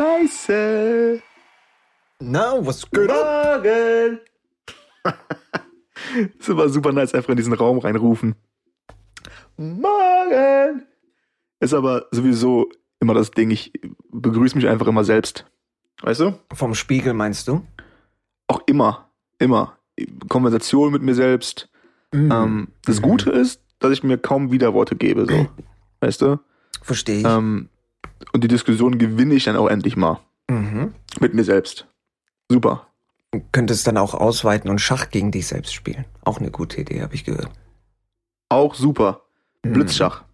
Scheiße. Na, was geht ab? Morgen. ist immer super nice, einfach in diesen Raum reinrufen. Morgen. Ist aber sowieso immer das Ding, ich begrüße mich einfach immer selbst. Weißt du? Vom Spiegel meinst du? Auch immer. Immer. Konversation mit mir selbst. Mhm. Ähm, das Mhm. Gute ist, dass ich mir kaum Widerworte gebe, so. Weißt du? Verstehe ich. Ähm, und die Diskussion gewinne ich dann auch endlich mal. Mhm. Mit mir selbst. Super. Du könntest dann auch ausweiten und Schach gegen dich selbst spielen. Auch eine gute Idee, habe ich gehört. Auch super. Mhm. Blitzschach.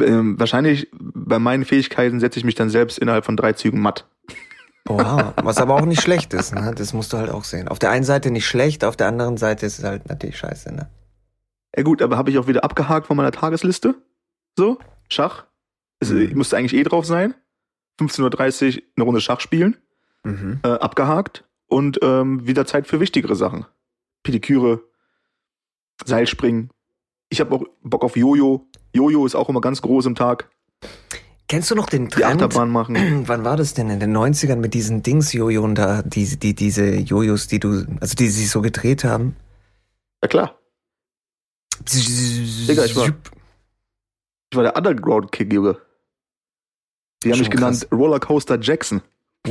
Ähm, wahrscheinlich bei meinen Fähigkeiten setze ich mich dann selbst innerhalb von drei Zügen matt. Oha, was aber auch nicht schlecht ist, ne? Das musst du halt auch sehen. Auf der einen Seite nicht schlecht, auf der anderen Seite ist es halt natürlich scheiße, ne? Ja gut, aber habe ich auch wieder abgehakt von meiner Tagesliste. So, Schach. Es, Mhm. Ich musste eigentlich eh drauf sein. 15.30 Uhr eine Runde Schach spielen. Mhm. Äh, abgehakt. Und ähm, wieder Zeit für wichtigere Sachen. Pediküre, Seilspringen. Ich habe auch Bock auf Jojo. Jojo ist auch immer ganz groß im Tag. Kennst du noch den Die Trend? Achterbahn machen. Wann war das denn? In den 90ern mit diesen Dings-Jojoen da, die, die, diese Jojos, die du, also die sich so gedreht haben? Ja klar. Digga, ich war- Ich war der Underground-Kick, Junge. Die haben mich genannt Rollercoaster Jackson.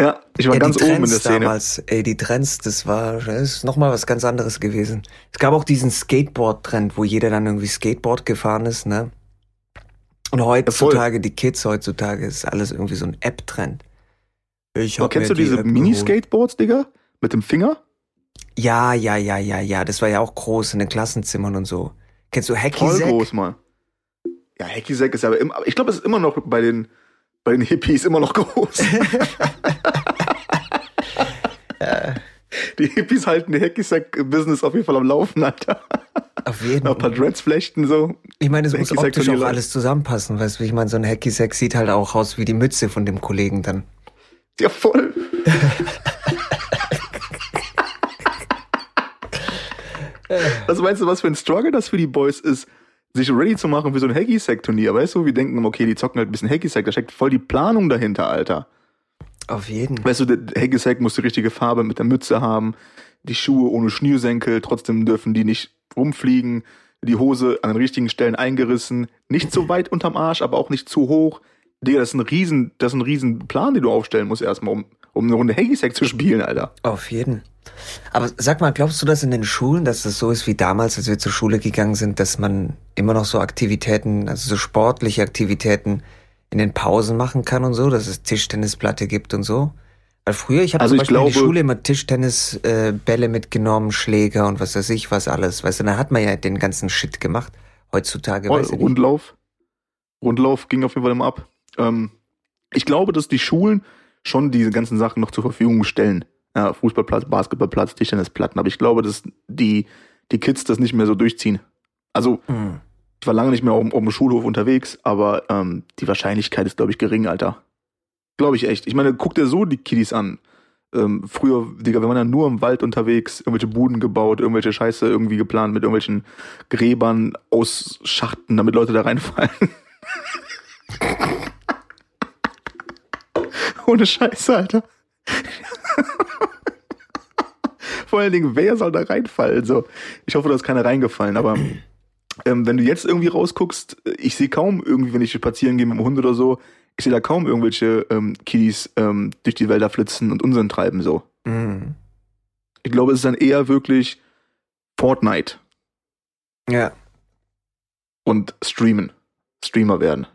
Ja, ich war ja, ganz oben in der Szene. damals, ey, die Trends, das war, das ist nochmal was ganz anderes gewesen. Es gab auch diesen Skateboard-Trend, wo jeder dann irgendwie Skateboard gefahren ist, ne? Und heutzutage, die Kids heutzutage, ist alles irgendwie so ein App-Trend. Ich Aber hab kennst du die diese. Mini-Skateboards, Digga? Mit dem Finger? Ja, ja, ja, ja, ja. Das war ja auch groß in den Klassenzimmern und so. Kennst du Hacky Voll groß, Mann. Ja, Hacky Sack ist aber immer, ich glaube, es ist immer noch bei den, bei den Hippies immer noch groß. Die Hippies halten die Hacky Sack-Business auf jeden Fall am Laufen, Alter. Auf jeden Ein paar Fall. Dreads flechten so. Ich meine, es muss optisch auch alles zusammenpassen. Weißt du, wie ich meine, so ein Hacky Sack sieht halt auch aus wie die Mütze von dem Kollegen dann. Ja, voll. Was meinst du, was für ein Struggle das für die Boys ist, sich ready zu machen für so ein Hacky-Sack-Turnier? Weißt du, wir denken, okay, die zocken halt ein bisschen Hacky-Sack, da steckt voll die Planung dahinter, Alter. Auf jeden. Weißt du, der Hacky-Sack muss die richtige Farbe mit der Mütze haben, die Schuhe ohne Schnürsenkel, trotzdem dürfen die nicht rumfliegen, die Hose an den richtigen Stellen eingerissen, nicht so weit unterm Arsch, aber auch nicht zu hoch. Digga, das ist ein riesen, das ist ein riesen Plan, den du aufstellen musst erstmal, um, um eine Runde Hacky-Sack zu spielen, Alter. Auf jeden. Aber sag mal, glaubst du, dass in den Schulen, dass das so ist wie damals, als wir zur Schule gegangen sind, dass man immer noch so Aktivitäten, also so sportliche Aktivitäten in den Pausen machen kann und so, dass es Tischtennisplatte gibt und so? Weil früher, ich habe Also zum Beispiel in die glaube- Schule immer Tischtennisbälle äh, mitgenommen, Schläger und was weiß ich, was alles. Weißt du, da hat man ja den ganzen Shit gemacht. Heutzutage, weiß ich nicht. Rundlauf. Rundlauf ging auf jeden Fall immer ab. Ähm, ich glaube, dass die Schulen schon diese ganzen Sachen noch zur Verfügung stellen. Ja, Fußballplatz, Basketballplatz, Tischtennisplatten. Aber ich glaube, dass die, die Kids das nicht mehr so durchziehen. Also, Hm. ich war lange nicht mehr auf, auf dem Schulhof unterwegs, aber ähm, die Wahrscheinlichkeit ist, glaube ich, gering, Alter. Glaube ich echt. Ich meine, guck dir so die Kiddies an. Ähm, früher, Digga, wir waren ja nur im Wald unterwegs, irgendwelche Buden gebaut, irgendwelche Scheiße irgendwie geplant mit irgendwelchen Gräbern ausschachten, damit Leute da reinfallen. Ohne Scheiße, Alter. Vor allen Dingen, wer soll da reinfallen? So, ich hoffe, da ist keiner reingefallen, aber ähm, wenn du jetzt irgendwie rausguckst, ich sehe kaum irgendwie, wenn ich spazieren gehe mit dem Hund oder so, ich sehe da kaum irgendwelche ähm, Kiddies ähm, durch die Wälder flitzen und Unsinn treiben so. Hm. Ich glaube, es ist dann eher wirklich Fortnite Ja. und streamen. Streamer werden.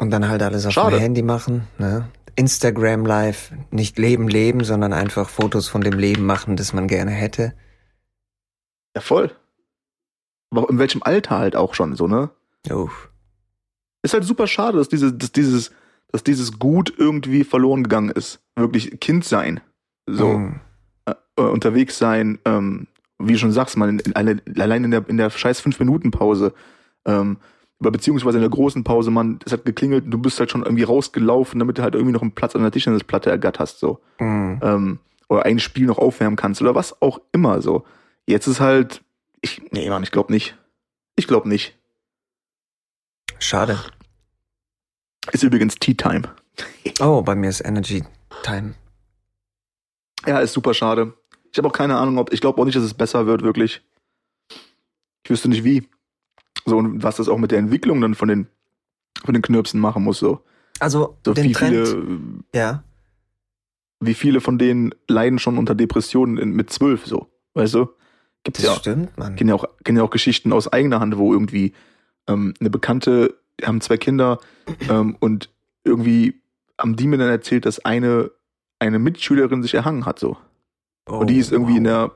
Und dann halt alles auf Schade. dem Handy machen, ne? Instagram Live, nicht Leben leben, sondern einfach Fotos von dem Leben machen, das man gerne hätte. Ja, voll. Aber in welchem Alter halt auch schon so, ne? Uff. Ist halt super schade, dass, diese, dass, dieses, dass dieses Gut irgendwie verloren gegangen ist. Wirklich Kind sein. So. Hm. äh, unterwegs sein, ähm, wie du schon sagst, man, in, in, alle- allein in der, in der scheiß 5-Minuten-Pause, ähm, beziehungsweise in der großen Pause, man, es hat geklingelt und du bist halt schon irgendwie rausgelaufen, damit du halt irgendwie noch einen Platz an der Tischtennisplatte ergatterst, so. Hm. Ähm, oder ein Spiel noch aufwärmen kannst oder was auch immer, so. Jetzt ist halt, ich, nee, Mann, ich glaube nicht. Ich glaube nicht. Schade. Ist übrigens Tea Time. Oh, bei mir ist Energy Time. Ja, ist super schade. Ich habe auch keine Ahnung, ob ich glaube auch nicht, dass es besser wird, wirklich. Ich wüsste nicht wie. So, und was das auch mit der Entwicklung dann von den, von den Knirpsen machen muss, so. Also, So den wie Trend. viele, ja. wie viele von denen leiden schon unter Depressionen in, mit zwölf, so. Weißt du? Gibt's Das ja. stimmt, Mann. kenne ja auch, kenne ja auch Geschichten aus eigener Hand, wo irgendwie ähm, eine Bekannte, die haben zwei Kinder ähm, und irgendwie haben die mir dann erzählt, dass eine, eine Mitschülerin sich erhangen hat, so. Oh, Und die ist irgendwie wow. in der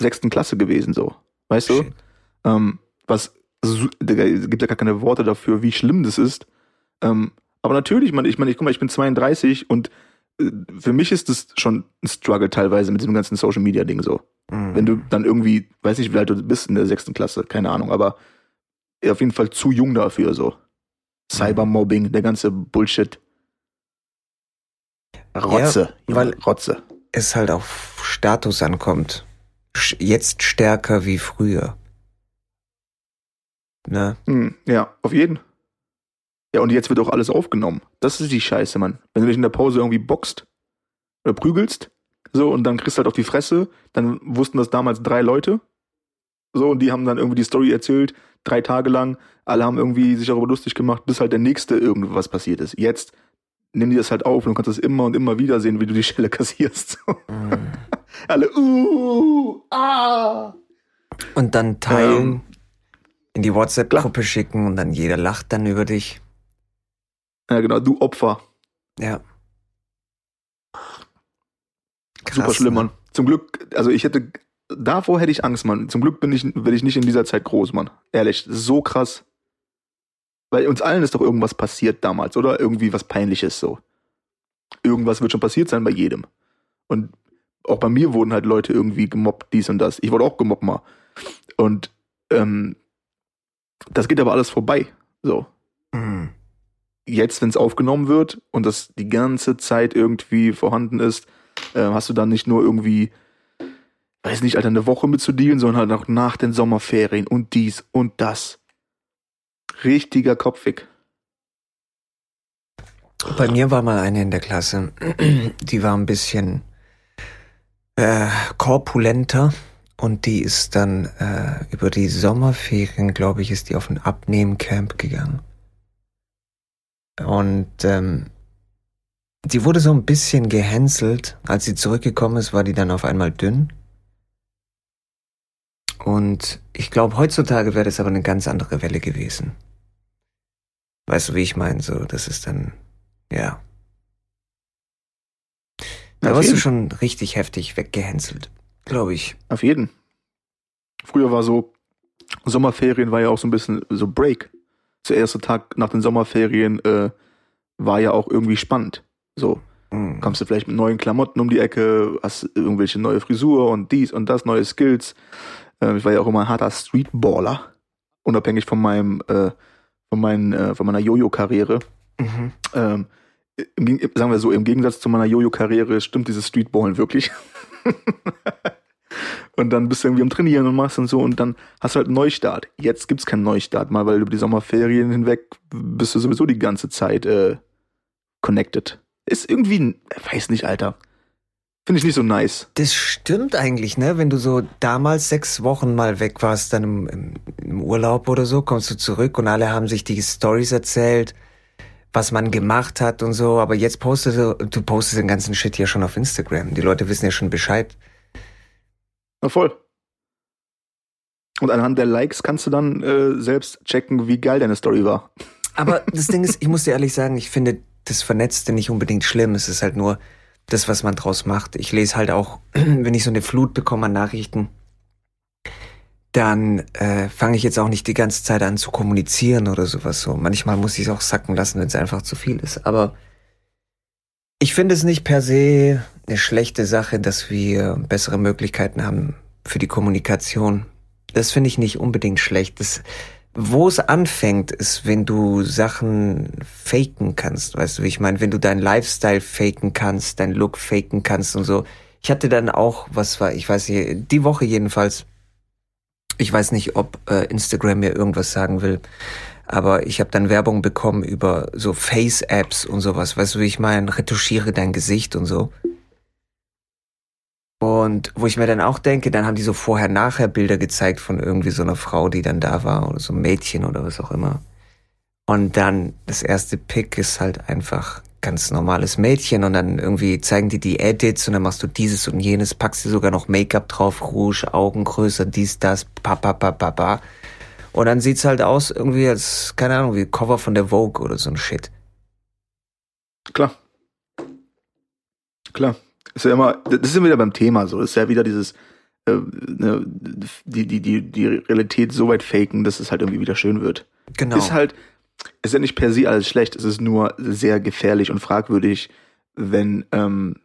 sechsten Klasse gewesen, so. Weißt du? Shit. Ähm, was, Digga, es gibt ja gar keine Worte dafür, wie schlimm das ist. Ähm, aber natürlich, man, ich meine, ich guck mal, ich bin 32 und äh, für mich ist das schon ein Struggle teilweise mit diesem ganzen Social Media Ding so. Mhm. Wenn du dann irgendwie, weiß nicht, wie alt du bist in der sechsten Klasse, keine Ahnung, aber auf jeden Fall zu jung dafür so. Cybermobbing, der ganze Bullshit. Rotze, Ja, weil Rotze. es halt auf Status ankommt. Jetzt stärker wie früher. Ne? Hm, ja, auf jeden. Ja, und jetzt wird auch alles aufgenommen. Das ist die Scheiße, Mann. Wenn du dich in der Pause irgendwie boxt oder prügelst, so, und dann kriegst du halt auf die Fresse, dann wussten das damals drei Leute. So, und die haben dann irgendwie die Story erzählt, drei Tage lang. Alle haben irgendwie sich darüber lustig gemacht, bis halt der nächste irgendwas passiert ist. Jetzt nimm die das halt auf und du kannst das immer und immer wieder sehen, wie du die Schelle kassierst. Mhm. Alle, uh, ah. Und dann teilen, Ähm, in die WhatsApp-Gruppe schicken und dann jeder lacht dann über dich. Ja, genau, du Opfer. Ja. Krass, Super schlimm, ne? Mann. Zum Glück, also ich hätte, davor hätte ich Angst, Mann. Zum Glück bin ich, bin ich nicht in dieser Zeit groß, Mann. Ehrlich, so krass. Weil uns allen ist doch irgendwas passiert damals, oder? Irgendwie was Peinliches so. Irgendwas wird schon passiert sein bei jedem. Und auch bei mir wurden halt Leute irgendwie gemobbt, dies und das. Ich wurde auch gemobbt mal. Und ähm, das geht aber alles vorbei. So. Mhm. Jetzt, wenn es aufgenommen wird und das die ganze Zeit irgendwie vorhanden ist, äh, hast du dann nicht nur irgendwie, weiß nicht, Alter, eine Woche mit zu dealen, sondern halt auch nach den Sommerferien und dies und das. Richtiger Kopfweg. Bei mir war mal eine in der Klasse, die war ein bisschen äh, korpulenter und die ist dann äh, über die Sommerferien, glaube ich, ist die auf ein Abnehmcamp gegangen. Und ähm, die wurde so ein bisschen gehänselt. Als sie zurückgekommen ist, war die dann auf einmal dünn. Und ich glaube, heutzutage wäre das aber eine ganz andere Welle gewesen. Weißt du, wie ich meine? So, das ist dann, ja. Da Auf warst du schon richtig heftig weggehänselt, glaube ich. Auf jeden. Früher war so, Sommerferien war ja auch so ein bisschen so Break. Der erste Tag nach den Sommerferien äh, war ja auch irgendwie spannend. So, Mhm. kommst du vielleicht mit neuen Klamotten um die Ecke, hast irgendwelche neue Frisur und dies und das, neue Skills. Ähm, ich war ja auch immer ein harter Streetballer, unabhängig von meinem, äh, von, meinen, äh, von meiner Jojo-Karriere. Mhm. Ähm, im, sagen wir so, im Gegensatz zu meiner Jojo-Karriere stimmt dieses Streetballen wirklich. und dann bist du irgendwie am Trainieren und machst und so und dann hast du halt einen Neustart. Jetzt gibt's keinen Neustart, mal weil über die Sommerferien hinweg bist du sowieso die ganze Zeit äh, connected. Ist irgendwie, weiß nicht, Alter. Finde ich nicht so nice. Das stimmt eigentlich, ne? Wenn du so damals sechs Wochen mal weg warst, dann im, im, im Urlaub oder so, kommst du zurück und alle haben sich die Stories erzählt, was man gemacht hat und so. Aber jetzt postest du, du postest den ganzen Shit ja schon auf Instagram. Die Leute wissen ja schon Bescheid. Na voll. Und anhand der Likes kannst du dann äh, selbst checken, wie geil deine Story war. Aber das Ding ist, ich muss dir ehrlich sagen, ich finde das Vernetzte nicht unbedingt schlimm. Es ist halt nur das, was man draus macht. Ich lese halt auch, wenn ich so eine Flut bekomme an Nachrichten, dann äh, fange ich jetzt auch nicht die ganze Zeit an zu kommunizieren oder sowas so. Manchmal muss ich es auch sacken lassen, wenn es einfach zu viel ist. Aber ich finde es nicht per se eine schlechte Sache, dass wir bessere Möglichkeiten haben für die Kommunikation. Das finde ich nicht unbedingt schlecht. Das, wo es anfängt, ist, wenn du Sachen faken kannst. Weißt du, wie ich meine? Wenn du deinen Lifestyle faken kannst, deinen Look faken kannst und so. Ich hatte dann auch, was war, ich weiß nicht, die Woche jedenfalls, ich weiß nicht, ob äh, Instagram mir irgendwas sagen will, Aber ich habe dann Werbung bekommen über so Face-Apps und sowas. Weißt du, wie ich meine? Retuschiere dein Gesicht und so. Und wo ich mir dann auch denke, dann haben die so vorher-nachher Bilder gezeigt von irgendwie so einer Frau, die dann da war oder so ein Mädchen oder was auch immer. Und dann das erste Pick ist halt einfach ganz normales Mädchen und dann irgendwie zeigen die die Edits und dann machst du dieses und jenes, packst dir sogar noch Make-up drauf, Rouge, Augen größer, dies, das, pa, pa, pa, pa, pa. Und dann sieht's halt aus irgendwie als, keine Ahnung, wie Cover von der Vogue oder so ein Shit. Klar. Klar. Ist ja immer, das ist ja wieder beim Thema so. Ist ja wieder dieses, äh, ne, die, die, die, die Realität so weit faken, dass es halt irgendwie wieder schön wird. Genau. Ist halt, ist ja nicht per se alles schlecht, es ist nur sehr gefährlich und fragwürdig, wenn ähm,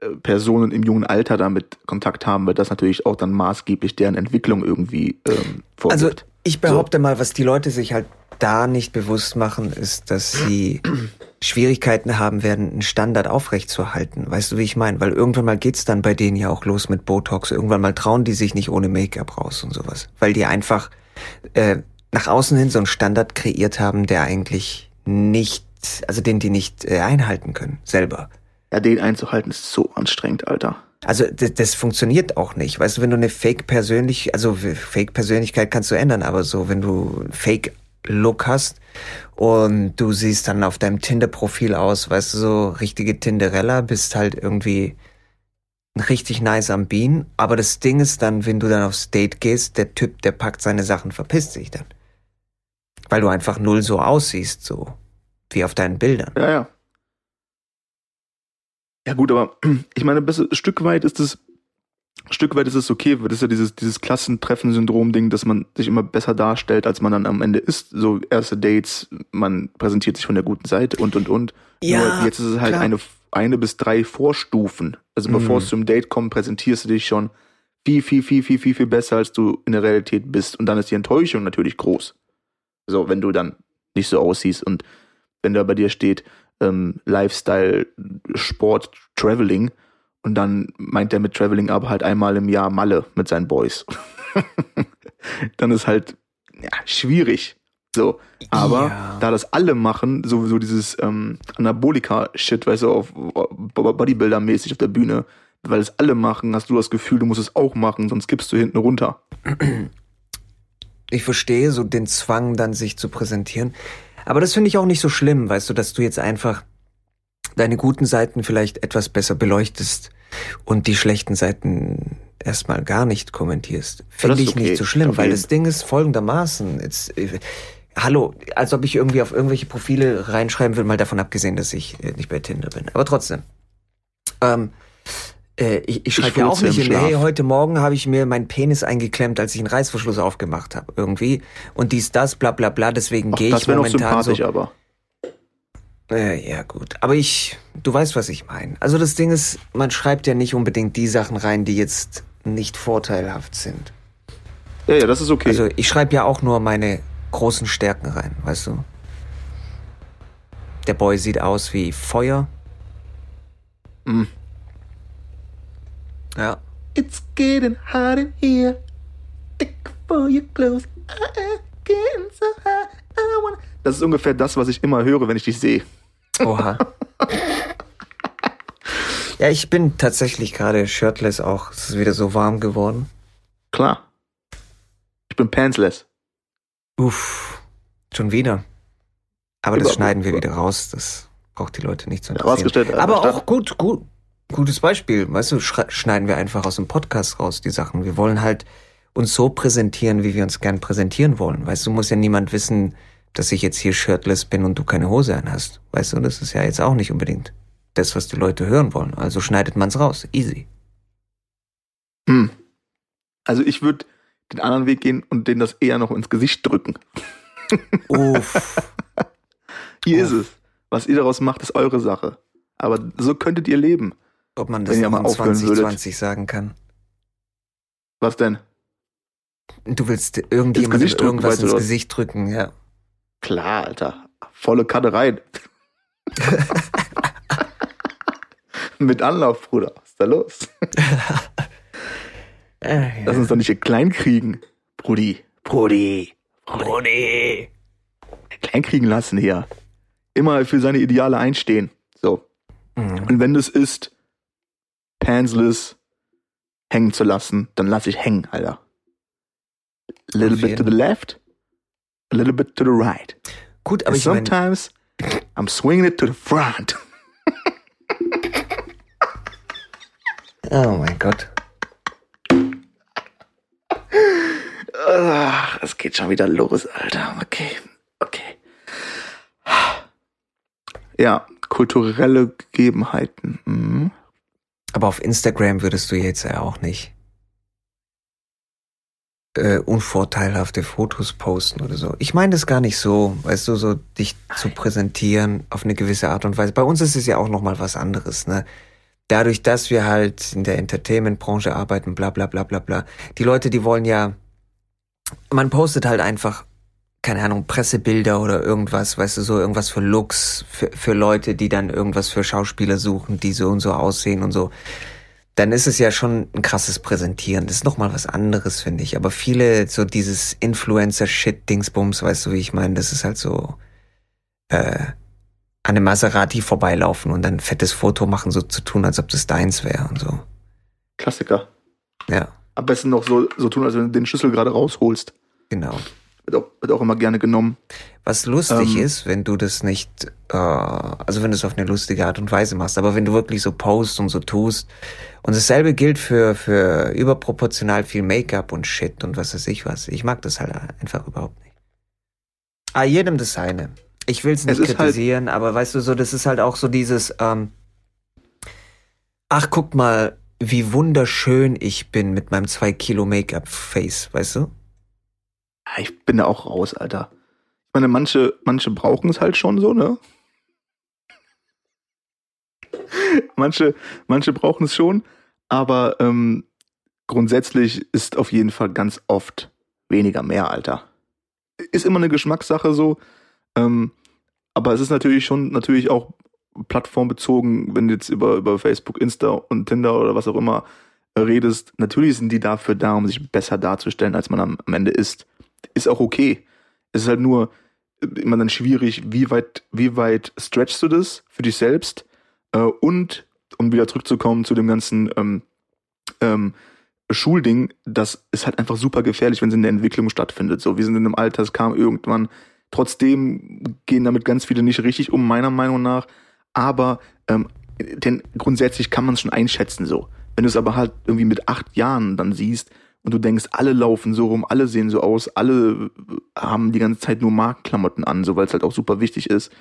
äh, Personen im jungen Alter damit Kontakt haben, weil das natürlich auch dann maßgeblich deren Entwicklung irgendwie ähm, vorgibt. Also ich behaupte so. mal, was die Leute sich halt da nicht bewusst machen, ist, dass sie Schwierigkeiten haben werden, einen Standard aufrechtzuerhalten. Weißt du, wie ich meine? Weil irgendwann mal geht's dann bei denen ja auch los mit Botox. Irgendwann mal trauen die sich nicht ohne Make-up raus und sowas. Weil die einfach äh, nach außen hin so einen Standard kreiert haben, der eigentlich nicht, also den die nicht äh, einhalten können, selber. Ja, den einzuhalten ist so anstrengend, Alter. Also das, das funktioniert auch nicht. Weißt du, wenn du eine Fake-Persönlich, also Fake-Persönlichkeit kannst du ändern, aber so, wenn du Fake-Look hast und du siehst dann auf deinem Tinder-Profil aus, weißt du, so richtige Tinderella, bist halt irgendwie richtig nice am Bean. Aber das Ding ist dann, wenn du dann aufs Date gehst, der Typ, der packt seine Sachen, verpisst sich dann. Weil du einfach null so aussiehst, so wie auf deinen Bildern. Ja, ja. Ja gut, aber ich meine, ein Stück weit ist es Stück weit ist es okay, weil das ist ja dieses, dieses Klassentreffen-Syndrom-Ding, dass man sich immer besser darstellt, als man dann am Ende ist. So erste Dates, man präsentiert sich von der guten Seite und und und. Ja, Nur jetzt ist es halt eine, eine bis drei Vorstufen. Also bevor mhm. es zum Date kommt, präsentierst du dich schon viel, viel, viel, viel, viel, viel besser, als du in der Realität bist. Und dann ist die Enttäuschung natürlich groß. So, wenn du dann nicht so aussiehst und wenn da bei dir steht, ähm, Lifestyle, Sport, Traveling, und dann meint er mit Traveling aber halt einmal im Jahr Malle mit seinen Boys. dann ist halt ja, schwierig. So, aber ja. da das alle machen, sowieso dieses ähm, Anabolika-Shit, weißt du, auf, Bodybuilder-mäßig auf der Bühne, weil es alle machen, hast du das Gefühl, du musst es auch machen, sonst kippst du hinten runter. Ich verstehe so den Zwang, dann sich zu präsentieren. Aber das finde ich auch nicht so schlimm, weißt du, dass du jetzt einfach deine guten Seiten vielleicht etwas besser beleuchtest und die schlechten Seiten erstmal gar nicht kommentierst. Finde ich okay. nicht so schlimm, okay. weil das Ding ist folgendermaßen. Jetzt, äh, hallo, als ob ich irgendwie auf irgendwelche Profile reinschreiben will, mal davon abgesehen, dass ich äh, nicht bei Tinder bin. Aber trotzdem. Ähm, äh, ich ich schreibe ja auch nicht in, hey, heute Morgen habe ich mir meinen Penis eingeklemmt, als ich einen Reißverschluss aufgemacht habe. Irgendwie. Und dies, das, bla bla bla, deswegen gehe ich momentan noch sympathisch, so. Aber. Äh, ja, gut. Aber ich, du weißt, was ich meine. Also das Ding ist, man schreibt ja nicht unbedingt die Sachen rein, die jetzt nicht vorteilhaft sind. Ja, ja, das ist okay. Also ich schreibe ja auch nur meine großen Stärken rein, weißt du? Der Boy sieht aus wie Feuer. Mhm. Ja. It's getting hot in here. Thick for your clothes. Uh, getting so hot. I wanna das ist ungefähr das, was ich immer höre, wenn ich dich sehe. Oha. ja, ich bin tatsächlich gerade shirtless auch. Es ist wieder so warm geworden. Klar. Ich bin pantsless. Uff. Schon wieder. Aber das schneiden wir wieder raus. Das braucht die Leute nicht zu interessieren. Ja, Aber auch gut, gut, gutes Beispiel. Weißt du, schneiden wir einfach aus dem Podcast raus, die Sachen. Wir wollen halt uns so präsentieren, wie wir uns gern präsentieren wollen. Weißt du, muss ja niemand wissen, dass ich jetzt hier shirtless bin und du keine Hose anhast. Weißt du, das ist ja jetzt auch nicht unbedingt das, was die Leute hören wollen. Also schneidet man's raus. Easy. Hm. Also ich würde den anderen Weg gehen und denen das eher noch ins Gesicht drücken. Uff. Hier Uff. ist es. Was ihr daraus macht, ist eure Sache. Aber so könntet ihr leben. Ob man das noch in 2020 sagen kann. Was denn? Du willst irgendjemandem irgendwas ins Gesicht drücken, ja. Klar, Alter. Volle Kanne rein. Mit Anlauf, Bruder. Was ist da los? äh, ja. Lass uns doch nicht hier klein kriegen. Brudi. Brudi. Brudi. kleinkriegen lassen hier. Immer für seine Ideale einstehen. So. Mhm. Und wenn das ist, pantsless hängen zu lassen, dann lass ich hängen, Alter. A little bit to the left, a little bit to the right. Gut, aber And ich sometimes I'm swinging it to the front. oh mein Gott. Ach, es geht schon wieder los, Alter. Okay, okay. Ja, kulturelle Gegebenheiten. Mhm. Aber auf Instagram würdest du jetzt ja auch nicht äh, unvorteilhafte Fotos posten oder so. Ich meine das gar nicht so, weißt du, so dich zu präsentieren auf eine gewisse Art und Weise. Bei uns ist es ja auch nochmal was anderes, ne? Dadurch, dass wir halt in der Entertainment-Branche arbeiten, bla bla bla bla bla. Die Leute, die wollen ja, man postet halt einfach, keine Ahnung, Pressebilder oder irgendwas, weißt du, so irgendwas für Looks, für, für Leute, die dann irgendwas für Schauspieler suchen, die so und so aussehen und so dann ist es ja schon ein krasses Präsentieren. Das ist nochmal was anderes, finde ich. Aber viele, so dieses Influencer-Shit-Dingsbums, weißt du, wie ich meine, das ist halt so äh, an einem Maserati vorbeilaufen und dann ein fettes Foto machen, so zu tun, als ob das deins wäre und so. Klassiker. Ja, Am besten noch so, so tun, als wenn du den Schlüssel gerade rausholst. genau. Wird auch, wird auch immer gerne genommen. Was lustig Ähm. ist, wenn du das nicht, äh, also wenn du es auf eine lustige Art und Weise machst, aber wenn du wirklich so post und so tust. Und dasselbe gilt für, für überproportional viel Make-up und Shit und was weiß ich was. Ich mag das halt einfach überhaupt nicht. Ah, jedem das seine. Ich will es nicht halt- kritisieren, aber weißt du so, das ist halt auch so dieses, ähm, ach guck mal, wie wunderschön ich bin mit meinem zwei Kilo Make-up-Face, weißt du? Ich bin da auch raus, Alter. Ich meine, manche, manche brauchen es halt schon so, ne? manche, manche brauchen es schon, aber ähm, grundsätzlich ist auf jeden Fall ganz oft weniger mehr, Alter. Ist immer eine Geschmackssache so, ähm, aber es ist natürlich schon natürlich auch plattformbezogen, wenn du jetzt über, über Facebook, Insta und Tinder oder was auch immer äh, redest. Natürlich sind die dafür da, um sich besser darzustellen, als man am, am Ende ist. Ist auch okay. Es ist halt nur äh, immer dann schwierig, wie weit, wie weit stretchst du das für dich selbst äh, und um wieder zurückzukommen zu dem ganzen ähm, ähm, Schulding, das ist halt einfach super gefährlich, wenn es in der Entwicklung stattfindet. So, wir sind in einem Alter, es kam irgendwann. Trotzdem gehen damit ganz viele nicht richtig um, meiner Meinung nach. Aber ähm, denn grundsätzlich kann man es schon einschätzen so. Wenn du es aber halt irgendwie mit acht Jahren dann siehst und du denkst, alle laufen so rum, alle sehen so aus, alle haben die ganze Zeit nur Markenklamotten an, so weil es halt auch super wichtig ist,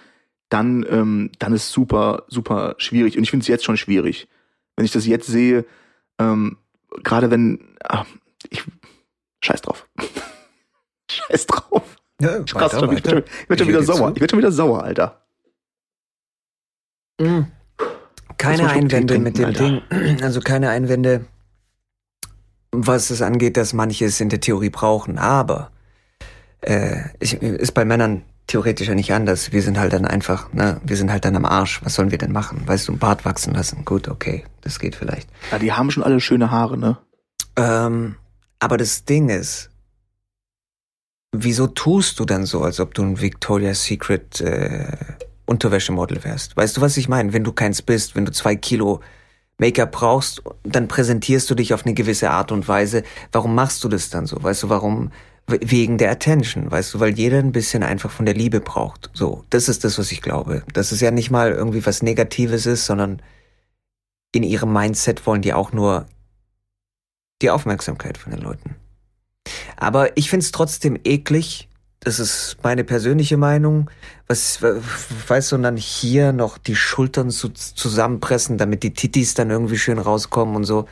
dann, ähm, dann ist super, super schwierig. Und ich finde es jetzt schon schwierig. Wenn ich das jetzt sehe, ähm, gerade wenn, ach, ich, scheiß drauf. scheiß drauf. Ja, Krass, ich werd schon, ich werd schon wieder sauer. zu. Ich werd schon wieder sauer, Alter. Mm. Keine Einwände mit dem trinken, Ding. Also keine Einwände, was es angeht, dass manche es in der Theorie brauchen. Aber äh, ich, ist bei Männern theoretisch ja nicht anders. Wir sind halt dann einfach, ne, wir sind halt dann am Arsch. Was sollen wir denn machen? Weißt du, einen Bart wachsen lassen. Gut, okay, das geht vielleicht. Ja, die haben schon alle schöne Haare, ne? Ähm, aber das Ding ist, wieso tust du dann so, als ob du ein Victoria's Secret äh, Unterwäschemodel wärst? Weißt du, was ich meine? Wenn du keins bist, wenn du zwei Kilo Make-up brauchst, dann präsentierst du dich auf eine gewisse Art und Weise. Warum machst du das dann so? Weißt du, warum? We- Wegen der Attention, weißt du, weil jeder ein bisschen einfach von der Liebe braucht. So, das ist das, was ich glaube. Dass es ja nicht mal irgendwie was Negatives ist, sondern in ihrem Mindset wollen die auch nur die Aufmerksamkeit von den Leuten. Aber ich find's trotzdem eklig. Das ist meine persönliche Meinung. Was, weißt du, und dann hier noch die Schultern zu, zusammenpressen, damit die Titis dann irgendwie schön rauskommen und so.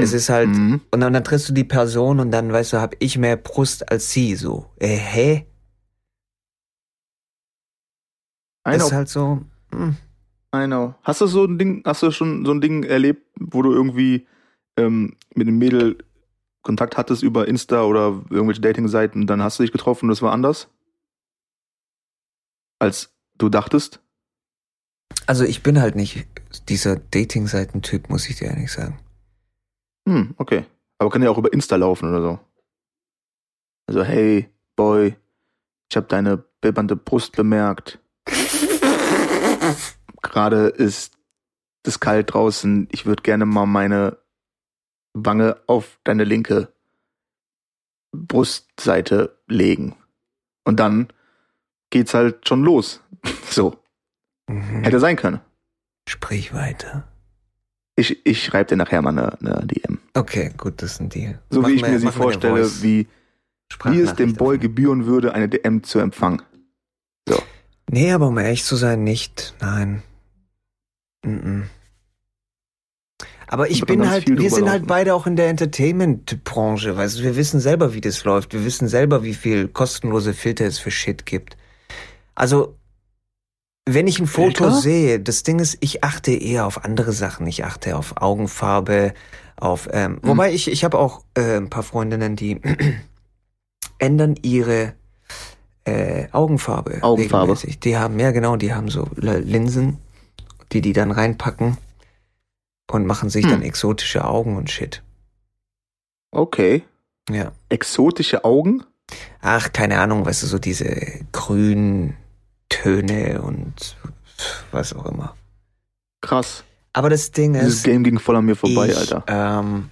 Es ist halt, Mhm. und dann, dann triffst du die Person und dann, weißt du, hab ich mehr Brust als sie, so. Äh, hä? I Das know, ist halt so, hm. I know. Hast du so ein Ding, hast du schon so ein Ding erlebt, wo du irgendwie ähm, mit einem Mädel Kontakt hattest über Insta oder irgendwelche Dating-Seiten, dann hast du dich getroffen und das war anders? Als du dachtest? Also ich bin halt nicht dieser Dating-Seiten-Typ, muss ich dir ehrlich sagen. Hm, okay. Aber kann ja auch über Insta laufen oder so. Also, hey, Boy, Ich habe deine bibbernde Brust bemerkt. Gerade ist es kalt draußen. Ich würde gerne mal meine Wange auf deine linke Brustseite legen. Und dann geht's halt schon los. So. Mhm. Hätte sein können. Sprich weiter. Ich, ich schreibe dir nachher mal eine, eine DM. Okay, gut, das ist ein Deal. So Mach wie ich mir- mir sie vorstelle, wie, wie es dem Boy gebühren würde, eine DM zu empfangen. Nee, aber um ehrlich zu sein, nicht. Nein. Mm-mm. Aber ich bin halt, wir sind halt beide auch in der Entertainment-Branche, weißt du, wir wissen selber, wie das läuft. Wir wissen selber, wie viel kostenlose Filter es für Shit gibt. Also, wenn ich ein Foto Filter? sehe, das Ding ist, ich achte eher auf andere Sachen. Ich achte auf Augenfarbe, auf, ähm, wobei ich, ich habe auch äh, ein paar Freundinnen, die ändern ihre äh, Augenfarbe. Augenfarbe. regelmäßig. Die haben, ja genau, die haben so Linsen, die die dann reinpacken und machen sich Hm. dann exotische Augen und Shit. Okay. Ja. Exotische Augen? Ach, keine Ahnung, weißt du, so diese grünen Töne und was auch immer. Krass. Aber das Ding Dieses ist, Game ging voll an mir vorbei, ich, Alter. Ähm,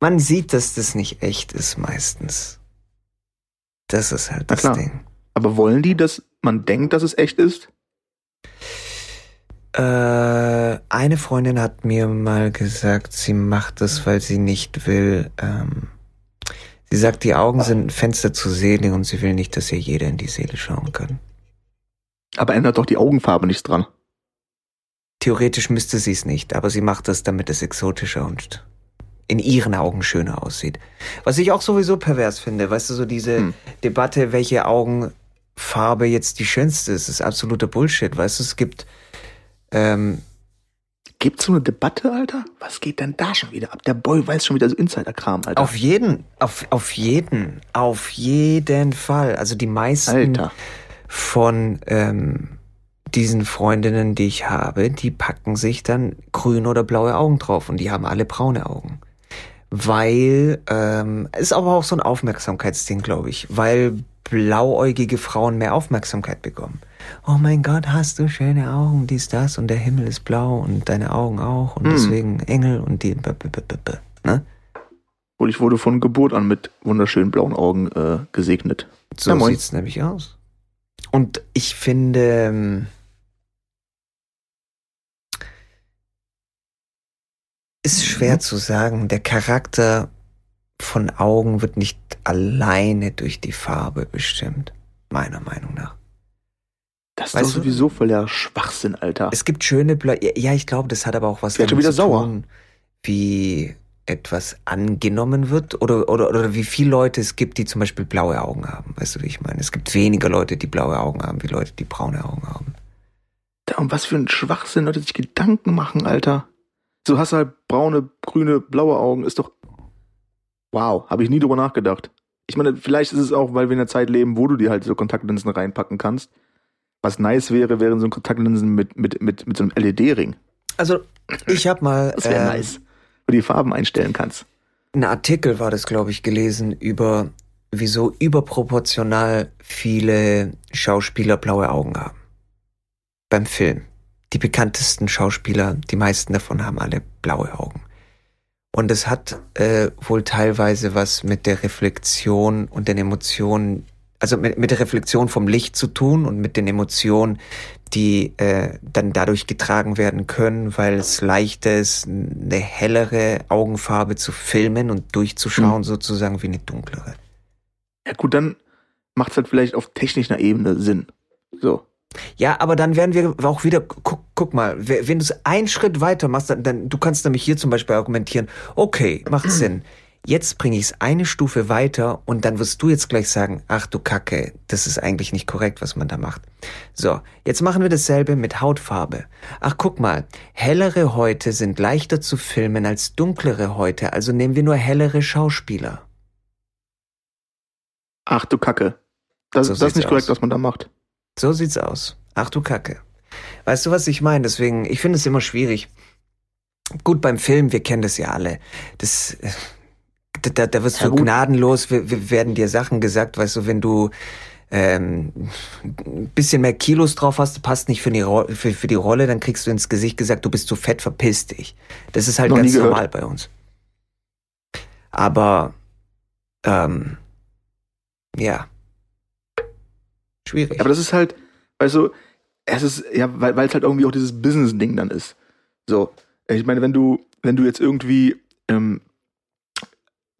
man sieht, dass das nicht echt ist meistens. Das ist halt das. Ding. Aber wollen die, dass man denkt, dass es echt ist? Äh, eine Freundin hat mir mal gesagt, sie macht das, weil sie nicht will. Ähm, sie sagt, die Augen sind ein Fenster zur Seele und sie will nicht, dass ihr jeder in die Seele schauen kann. Aber ändert doch die Augenfarbe nichts dran. Theoretisch müsste sie es nicht, aber sie macht das, damit es exotischer und in ihren Augen schöner aussieht. Was ich auch sowieso pervers finde, weißt du, so diese Hm. Debatte, welche Augenfarbe jetzt die schönste ist, ist absoluter Bullshit. Weißt du, es gibt ähm, Gibt's so eine Debatte, Alter? Was geht denn da schon wieder ab? Der Boy weiß schon wieder so Insider-Kram, Alter. Auf jeden, auf, auf jeden, auf jeden Fall. Also die meisten Alter. von ähm, diesen Freundinnen, die ich habe, die packen sich dann grüne oder blaue Augen drauf und die haben alle braune Augen. Weil, ähm, ist aber auch so ein Aufmerksamkeitsding, glaube ich, weil blauäugige Frauen mehr Aufmerksamkeit bekommen. Oh mein Gott, hast du schöne Augen, dies, das und der Himmel ist blau und deine Augen auch und Hm. deswegen Engel und die, b -b -b ne? Und ich wurde von Geburt an mit wunderschönen blauen Augen äh, gesegnet. So Ja, sieht's nämlich aus. Und ich finde, ähm, ist schwer Mhm. zu sagen. Der Charakter von Augen wird nicht alleine durch die Farbe bestimmt, meiner Meinung nach. Das ist Weißt doch du- sowieso voll der Schwachsinn, Alter. Es gibt schöne Blau. Ja, ja, ich glaube, das hat aber auch was Werd schon wieder zu sauer. tun, wie etwas angenommen wird oder, oder, oder wie viele Leute es gibt, die zum Beispiel blaue Augen haben. Weißt du, wie ich meine? Es gibt weniger Leute, die blaue Augen haben, wie Leute, die braune Augen haben. Und was für ein Schwachsinn, Leute sich Gedanken machen, Alter. So hast du halt braune, grüne, blaue Augen, ist doch. Wow, habe ich nie drüber nachgedacht. Ich meine, vielleicht ist es auch, weil wir in einer Zeit leben, wo du dir halt so Kontaktlinsen reinpacken kannst. Was nice wäre, wären so Kontaktlinsen mit, mit, mit, mit so einem LED-Ring. Also, ich habe mal Das wäre ähm, nice. Wo du die Farben einstellen kannst. einen Artikel, war das, glaube ich, gelesen über, wieso überproportional viele Schauspieler blaue Augen haben. Beim Film. Die bekanntesten Schauspieler, die meisten davon haben alle blaue Augen. Und es hat äh, wohl teilweise was mit der Reflexion und den Emotionen, also mit, mit der Reflexion vom Licht zu tun und mit den Emotionen, die äh, dann dadurch getragen werden können, weil es leichter ist, eine hellere Augenfarbe zu filmen und durchzuschauen, sozusagen wie eine dunklere. Ja gut, dann macht es halt vielleicht auf technischer Ebene Sinn. So. Ja, aber dann werden wir auch wieder, guck, guck mal, we- wenn du es einen Schritt weiter machst, dann, dann du kannst nämlich hier zum Beispiel argumentieren, okay, macht Sinn. Jetzt bringe ich es eine Stufe weiter und dann wirst du jetzt gleich sagen, ach du Kacke, das ist eigentlich nicht korrekt, was man da macht. So, jetzt machen wir dasselbe mit Hautfarbe. Ach guck mal, hellere Häute sind leichter zu filmen als dunklere Häute, also nehmen wir nur hellere Schauspieler. Ach du Kacke. Das, So das ist nicht korrekt, aus. was man da macht. So sieht's aus. Ach du Kacke. Weißt du, was ich meine? Deswegen, ich finde es immer schwierig. Gut, beim Film, wir kennen das ja alle. Das, äh, da, da wirst Ja, du gut. gnadenlos, wir, wir werden dir Sachen gesagt, weißt du, wenn du ähm, ein bisschen mehr Kilos drauf hast, passt nicht für die, Ro für, für die Rolle, dann kriegst du ins Gesicht gesagt, du bist zu fett, verpiss dich. Das ist halt Noch ganz normal bei uns. Aber ähm, ja. Schwierig. Aber das ist halt, weißt du, es ist, ja, weil weil es halt irgendwie auch dieses Business-Ding dann ist. So. Ich meine, wenn du, wenn du jetzt irgendwie, ähm,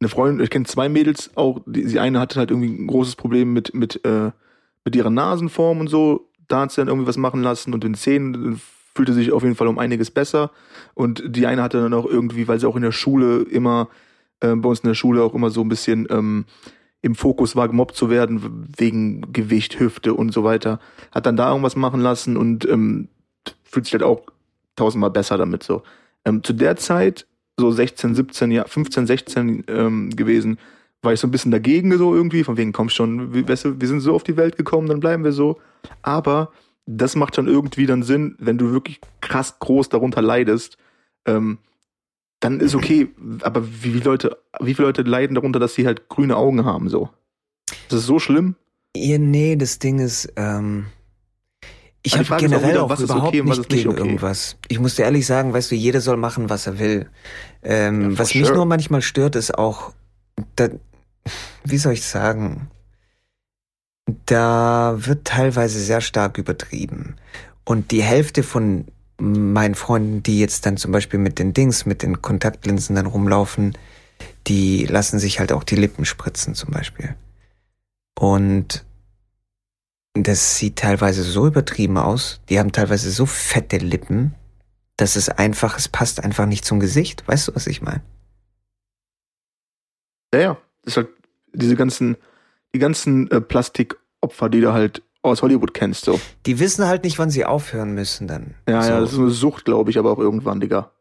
eine Freundin, ich kenne zwei Mädels auch, die, die eine hatte halt irgendwie ein großes Problem mit, mit, äh, mit ihrer Nasenform und so. Da hat sie dann irgendwie was machen lassen und den Zähnen fühlte sich auf jeden Fall um einiges besser. Und die eine hatte dann auch irgendwie, weil sie auch in der Schule immer, äh, bei uns in der Schule auch immer so ein bisschen ähm, im Fokus war, gemobbt zu werden wegen Gewicht, Hüfte und so weiter. Hat dann da irgendwas machen lassen und ähm, fühlt sich halt auch tausendmal besser damit so. Ähm, zu der Zeit, so 16, 17, ja, 15, 16 ähm, gewesen, war ich so ein bisschen dagegen so irgendwie, von wegen, komm schon, weißt du, wir sind so auf die Welt gekommen, dann bleiben wir so. Aber das macht schon irgendwie dann Sinn, wenn du wirklich krass groß darunter leidest, ähm, dann ist okay, aber wie, wie Leute, wie viele Leute leiden darunter, dass sie halt grüne Augen haben, so? Das ist so schlimm. Ja, nee, das Ding ist, ähm, ich habe auch generell wieder, auch, was ist überhaupt okay und was nicht gegen okay. irgendwas. Ich muss dir ehrlich sagen, weißt du, jeder soll machen, was er will. Ähm, Ja, was mich sure. nur manchmal stört, ist auch, da, wie soll ich sagen, da wird teilweise sehr stark übertrieben. Und die Hälfte von meinen Freunden, die jetzt dann zum Beispiel mit den Dings, mit den Kontaktlinsen dann rumlaufen, die lassen sich halt auch die Lippen spritzen zum Beispiel. Und das sieht teilweise so übertrieben aus. Die haben teilweise so fette Lippen, dass es einfach, es passt einfach nicht zum Gesicht. Weißt du, was ich meine? Ja, ja. Das ist halt diese ganzen, die ganzen äh, Plastikopfer, die du halt aus Hollywood kennst, so. Die wissen halt nicht, wann sie aufhören müssen dann. Ja, so. ja, das ist eine Sucht, glaube ich, aber auch irgendwann, Digga.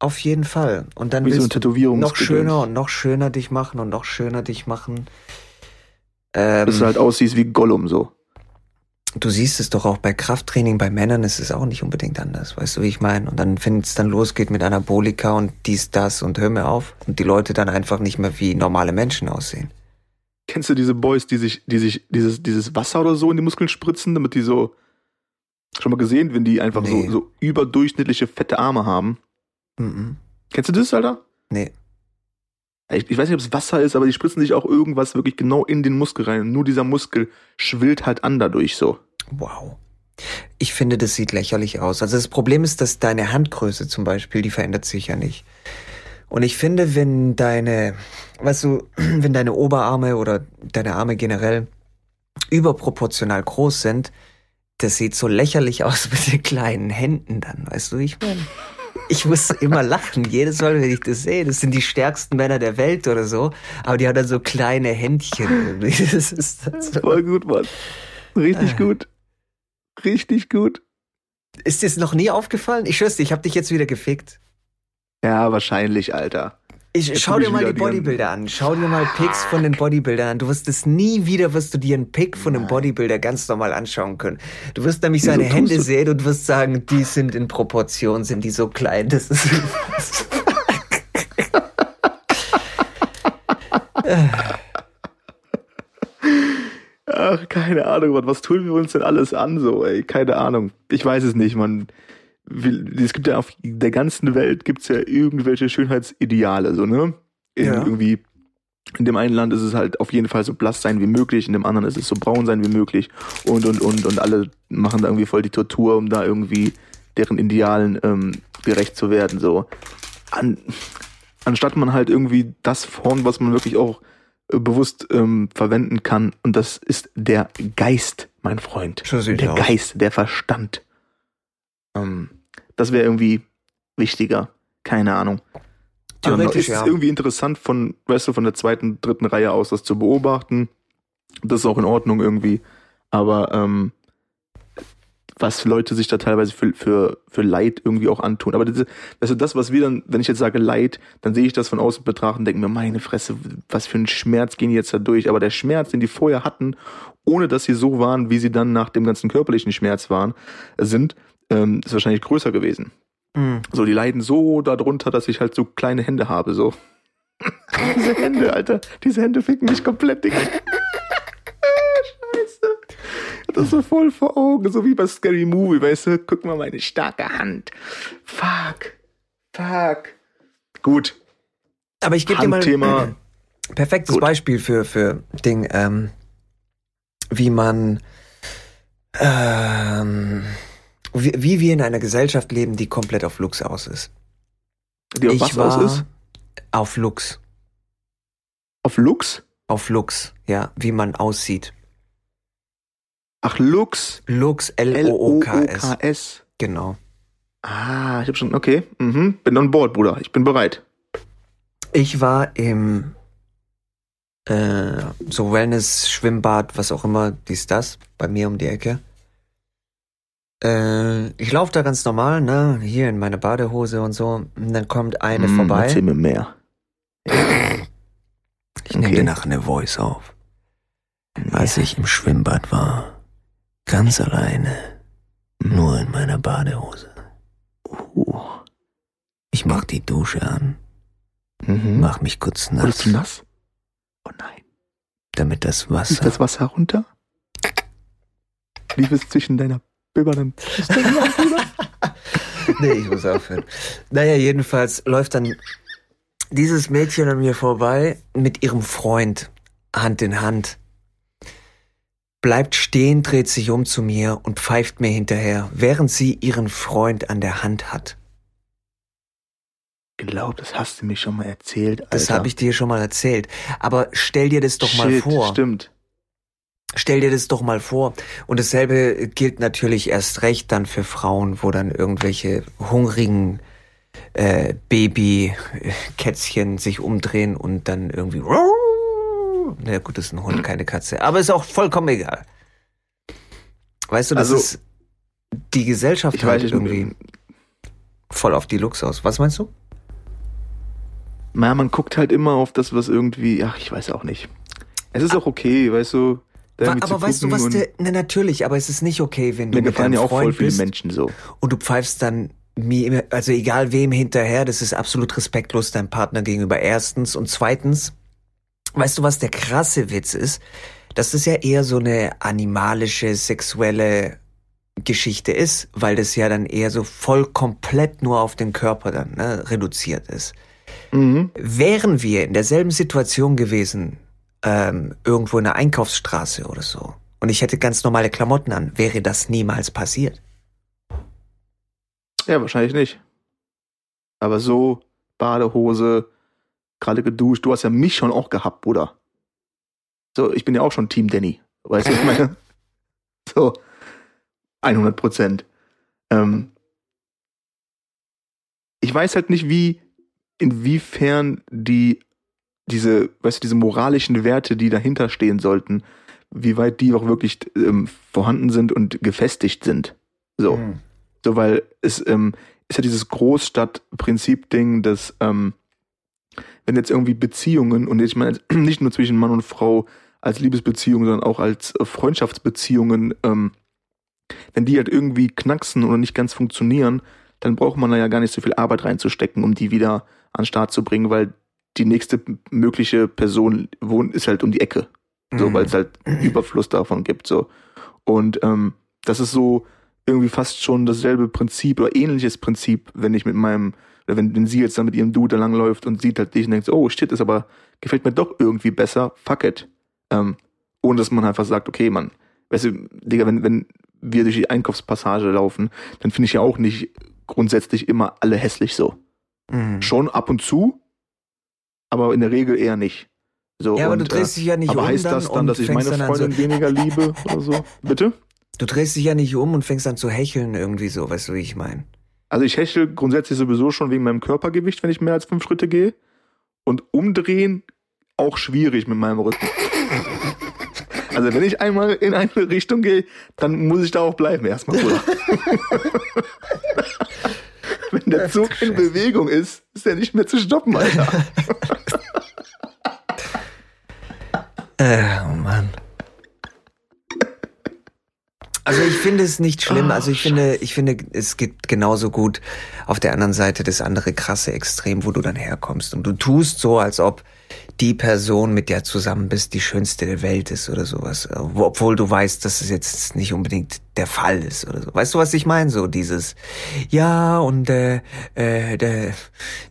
Auf jeden Fall. Und dann Wie so willst du Tätowierung. noch schöner und noch schöner dich machen und noch schöner dich machen. Ähm, Dass du halt aussiehst wie Gollum, so. Du siehst es doch auch bei Krafttraining bei Männern ist es auch nicht unbedingt anders, weißt du, wie ich meine? Und dann, wenn es dann losgeht mit Anabolika und dies, das und hör mir auf und die Leute dann einfach nicht mehr wie normale Menschen aussehen. Kennst du diese Boys, die sich, die sich dieses, dieses Wasser oder so in die Muskeln spritzen, damit die so. Schon mal gesehen, wenn die einfach Nee. so, so überdurchschnittliche fette Arme haben? Mhm. Kennst du das, Alter? Nee. Ich, ich weiß nicht, ob es Wasser ist, aber die spritzen sich auch irgendwas wirklich genau in den Muskel rein. Und nur dieser Muskel schwillt halt an dadurch so. Wow. Ich finde, das sieht lächerlich aus. Also das Problem ist, dass deine Handgröße zum Beispiel, die verändert sich ja nicht. Und ich finde, wenn deine, weißt du, wenn deine Oberarme oder deine Arme generell überproportional groß sind, das sieht so lächerlich aus mit den kleinen Händen dann, weißt du, wie ich meine. Ich muss immer lachen, jedes Mal, wenn ich das sehe. Das sind die stärksten Männer der Welt oder so, aber die haben dann so kleine Händchen. Das ist dann so. Voll gut, Mann. Richtig Ah. gut. Richtig gut. Ist dir das noch nie aufgefallen? Ich schwör's dir, ich hab dich jetzt wieder gefickt. Ja, wahrscheinlich, Alter. Ich, schau dir mal die die- Bodybuilder an. Schau dir mal Pics von den Bodybuildern an. Du wirst es nie wieder, wirst du dir einen Pic von einem Bodybuilder ganz normal anschauen können. Du wirst nämlich Wieso seine tust Hände sehen und wirst sagen, die sind in Proportion, sind die so klein. Das ist. Ach, keine Ahnung, Mann. Was tun wir uns denn alles an so, ey? Keine Ahnung. Ich weiß es nicht, man. Es gibt ja auf der ganzen Welt gibt's ja irgendwelche Schönheitsideale, so, ne? In, Ja. Irgendwie. In dem einen Land ist es halt auf jeden Fall so blass sein wie möglich, in dem anderen ist es so braun sein wie möglich und und und und alle machen da irgendwie voll die Tortur, um da irgendwie deren Idealen ähm, gerecht zu werden. So. An, anstatt man halt irgendwie das formt, was man wirklich auch äh, bewusst ähm, verwenden kann. Und das ist der Geist, mein Freund. Der aus. Geist, der Verstand. Ähm, das wäre irgendwie wichtiger. Keine Ahnung. Theoretisch, es ist ja. irgendwie interessant von, weißt du, von der zweiten, dritten Reihe aus das zu beobachten. Das ist auch in Ordnung irgendwie. Aber ähm, was Leute sich da teilweise für, für, für Leid irgendwie auch antun. Aber diese, weißt du, das, was wir dann, wenn ich jetzt sage Leid, dann sehe ich das von außen betrachten und denke mir, meine Fresse, was für ein Schmerz gehen die jetzt da durch. Aber der Schmerz, den die vorher hatten, ohne dass sie so waren, wie sie dann nach dem ganzen körperlichen Schmerz waren, sind, ähm, ist wahrscheinlich größer gewesen. Mhm. So, die leiden so darunter, dass ich halt so kleine Hände habe, so. Diese Hände, Alter. Diese Hände ficken mich komplett, Digga. Scheiße. Das ist so voll vor Augen, so wie bei Scary Movie, weißt du? Guck mal meine starke Hand. Fuck. Fuck. Gut. Aber ich gebe dir mal ein perfektes Gut. Beispiel für, für Ding, ähm, wie man, ähm, wie, wie wir in einer Gesellschaft leben, die komplett auf Lux aus ist. Die auf ich was war aus ist? auf Lux. Auf Lux? Auf Lux, ja, wie man aussieht. Ach, Lux. Lux, L-O-O-K-S. L-O-O-K-S. Genau. Ah, ich hab schon, okay. Mhm. Bin on board, Bruder. Ich bin bereit. Ich war im äh, so Wellness, Schwimmbad, was auch immer, dies, das, bei mir um die Ecke. Äh, ich laufe da ganz normal, ne, hier in meine Badehose und so. Und dann kommt eine Hm, vorbei. Erzähl mir mehr. Ich nehme Okay. dir nachher eine Voice auf. Als ich im Schwimmbad war, ganz alleine, nur in meiner Badehose. Uh. Ich mach die Dusche an, Mhm. mach mich kurz Wurdest du nass, nass? Oh nein. damit das Lief Wasser das Wasser runter? Lief es zwischen deiner Bruder? Nee, ich muss aufhören. Naja, jedenfalls läuft dann dieses Mädchen an mir vorbei mit ihrem Freund Hand in Hand. Bleibt stehen, dreht sich um zu mir und pfeift mir hinterher, während sie ihren Freund an der Hand hat. Glaub, das hast du mir schon mal erzählt, Alter. Das habe ich dir schon mal erzählt. Aber stell dir das doch mal Shit, vor. Stimmt. Stell dir das doch mal vor. Und dasselbe gilt natürlich erst recht dann für Frauen, wo dann irgendwelche hungrigen äh, Babykätzchen sich umdrehen und dann irgendwie. Na gut, das ist ein Hund, keine Katze. Aber ist auch vollkommen egal. Weißt du, das Also, ist die Gesellschaft Ich halt irgendwie voll auf die Lux aus. Was meinst du? Na, man guckt halt immer auf das, was irgendwie, ach, ich weiß auch nicht. Es ist auch okay, weißt du. Da Wa- irgendwie zu Aber weißt du, was der. Ne, natürlich, aber es ist nicht okay, wenn du Mir mit gefallen ja auch voll Freund viele bist. Menschen so. und du pfeifst dann mir, also egal wem hinterher, das ist absolut respektlos deinem Partner gegenüber erstens und zweitens, weißt du, was der krasse Witz ist? Dass das ja eher so eine animalische, sexuelle Geschichte ist, weil das ja dann eher so voll komplett nur auf den Körper dann ne, reduziert ist. Mhm. Wären wir in derselben Situation gewesen, ähm, irgendwo in einer Einkaufsstraße oder so, und ich hätte ganz normale Klamotten an, wäre das niemals passiert. Ja, wahrscheinlich nicht. Aber so, Badehose, gerade geduscht, du hast ja mich schon auch gehabt, Bruder. So, ich bin ja auch schon Team Danny. Weißt du, was ich meine? So, 100 Prozent. Ähm, ich weiß halt nicht, wie, inwiefern die, diese, weißt du, diese moralischen Werte, die dahinter stehen sollten, wie weit die auch wirklich ähm, vorhanden sind und gefestigt sind. So. Hm. So, weil es ähm, ist ja dieses Großstadtprinzip-Ding, dass ähm, wenn jetzt irgendwie Beziehungen, und ich meine nicht nur zwischen Mann und Frau als Liebesbeziehungen, sondern auch als äh, Freundschaftsbeziehungen, ähm, wenn die halt irgendwie knacksen oder nicht ganz funktionieren, dann braucht man da ja gar nicht so viel Arbeit reinzustecken, um die wieder an den Start zu bringen, weil die nächste mögliche Person wohnt, ist halt um die Ecke. So, Mhm. weil es halt Überfluss davon gibt. So. Und ähm, das ist so irgendwie fast schon dasselbe Prinzip oder ähnliches Prinzip, wenn ich mit meinem, oder wenn, wenn sie jetzt dann mit ihrem Dude da langläuft und sieht halt dich und denkt, oh shit, ist aber, gefällt mir doch irgendwie besser, fuck it. Ähm, ohne dass man einfach sagt, okay, Mann, weißt du, Digga, wenn, wenn wir durch die Einkaufspassage laufen, dann finde ich ja auch nicht grundsätzlich immer alle hässlich so. Mhm. Schon ab und zu, aber in der Regel eher nicht. So, Ja, aber und, du drehst dich ja nicht aber um heißt dann das dann, dass ich meine Freundin so, weniger liebe oder so? Bitte? Du drehst dich ja nicht um und fängst an zu hecheln irgendwie so, weißt du, wie ich meine? Also ich hechel grundsätzlich sowieso schon wegen meinem Körpergewicht, wenn ich mehr als fünf Schritte gehe. Und umdrehen auch schwierig mit meinem Rücken. Also wenn ich einmal in eine Richtung gehe, dann muss ich da auch bleiben erstmal. wenn der Zug in Bewegung ist, ist er nicht mehr zu stoppen, Alter. Äh, oh Mann. Also Also ich finde es nicht schlimm. Also ich finde, ich finde, es gibt genauso gut auf der anderen Seite das andere krasse Extrem, wo du dann herkommst und du tust so, als ob die Person, mit der zusammen bist, die schönste der Welt ist oder sowas. Obwohl du weißt, dass es jetzt nicht unbedingt der Fall ist oder so. Weißt du, was ich meine? So dieses, ja, und äh, äh, der,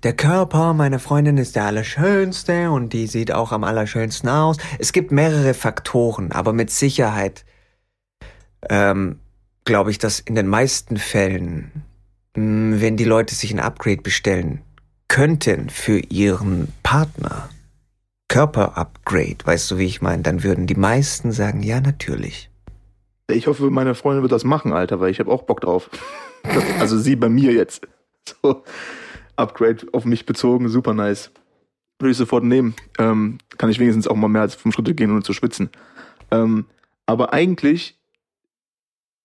der Körper meiner Freundin ist der allerschönste und die sieht auch am allerschönsten aus. Es gibt mehrere Faktoren, aber mit Sicherheit ähm, glaube ich, dass in den meisten Fällen, mh, wenn die Leute sich ein Upgrade bestellen könnten für ihren Partner, Körper-Upgrade, weißt du, wie ich meine, dann würden die meisten sagen, ja, natürlich. Ich hoffe, meine Freundin wird das machen, Alter, weil ich habe auch Bock drauf. also sie bei mir jetzt. So, Upgrade auf mich bezogen, super nice. Würde ich sofort nehmen. Ähm, kann ich wenigstens auch mal mehr als fünf Schritte gehen, ohne zu schwitzen. Ähm, aber eigentlich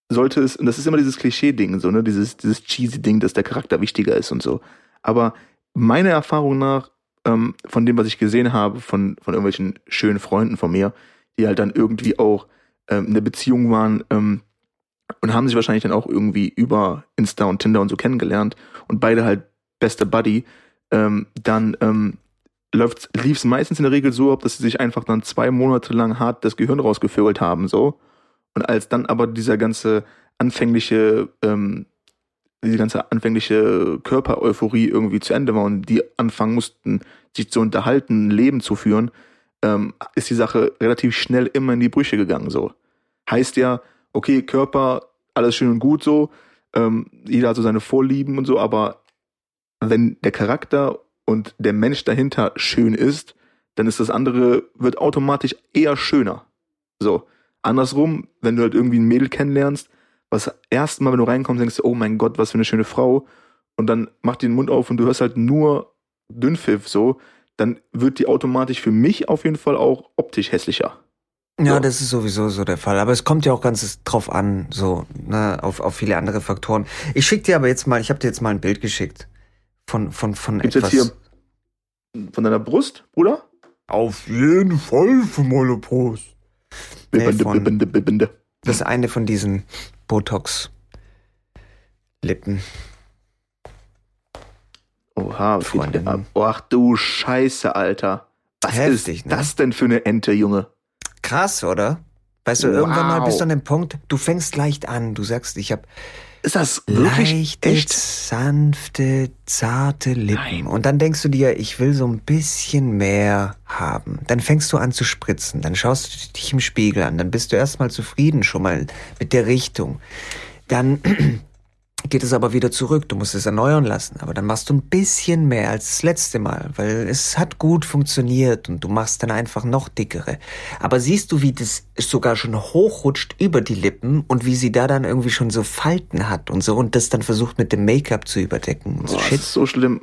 sollte es, und das ist immer dieses Klischee-Ding, so, ne, dieses, dieses cheesy Ding, dass der Charakter wichtiger ist und so. Aber meiner Erfahrung nach ähm, von dem, was ich gesehen habe, von, von irgendwelchen schönen Freunden von mir, die halt dann irgendwie auch ähm, in der Beziehung waren ähm, und haben sich wahrscheinlich dann auch irgendwie über Insta und Tinder und so kennengelernt und beide halt beste Buddy, ähm, dann ähm, lief es meistens in der Regel so ab, dass sie sich einfach dann zwei Monate lang hart das Gehirn rausgevögelt haben, so. Und als dann aber dieser ganze anfängliche ähm, diese ganze anfängliche Körpereuphorie irgendwie zu Ende war und die anfangen mussten, sich zu unterhalten, ein Leben zu führen, ähm, ist die Sache relativ schnell immer in die Brüche gegangen. So heißt ja, okay, Körper, alles schön und gut so, ähm, jeder hat so seine Vorlieben und so, aber wenn der Charakter und der Mensch dahinter schön ist, dann ist das andere wird automatisch eher schöner. So andersrum, wenn du halt irgendwie ein Mädel kennenlernst was erstmal, wenn du reinkommst, denkst du, oh mein Gott, was für eine schöne Frau. Und dann macht die den Mund auf und du hörst halt nur Dünnpfiff so, dann wird die automatisch für mich auf jeden Fall auch optisch hässlicher. Ja, so. das ist sowieso so der Fall. Aber es kommt ja auch ganz drauf an, so, ne, auf, auf viele andere Faktoren. Ich schick dir aber jetzt mal, ich habe dir jetzt mal ein Bild geschickt. Von, von, von Gibt's etwas. jetzt hier von deiner Brust, Bruder? Auf jeden Fall von meiner Brust. Nee, von, binde, binde. Das ist eine von diesen Botox-Lippen. Oha, Freundin. Ach du Scheiße, Alter. Was Heftig, ist ne? das denn für eine Ente, Junge? Krass, oder? Weißt du, wow. irgendwann mal bist du an dem Punkt, du fängst leicht an, du sagst, ich habe ist das wirklich leichte, echt? sanfte, zarte Lippen. Nein. Und dann denkst du dir, ich will so ein bisschen mehr haben. Dann fängst du an zu spritzen. Dann schaust du dich im Spiegel an. Dann bist du erstmal zufrieden schon mal mit der Richtung. Dann geht es aber wieder zurück. Du musst es erneuern lassen. Aber dann machst du ein bisschen mehr als das letzte Mal, weil es hat gut funktioniert und du machst dann einfach noch dickere. Aber siehst du, wie das sogar schon hochrutscht über die Lippen und wie sie da dann irgendwie schon so Falten hat und so und das dann versucht mit dem Make-up zu überdecken. Und so Boah, Shit. Das ist so schlimm.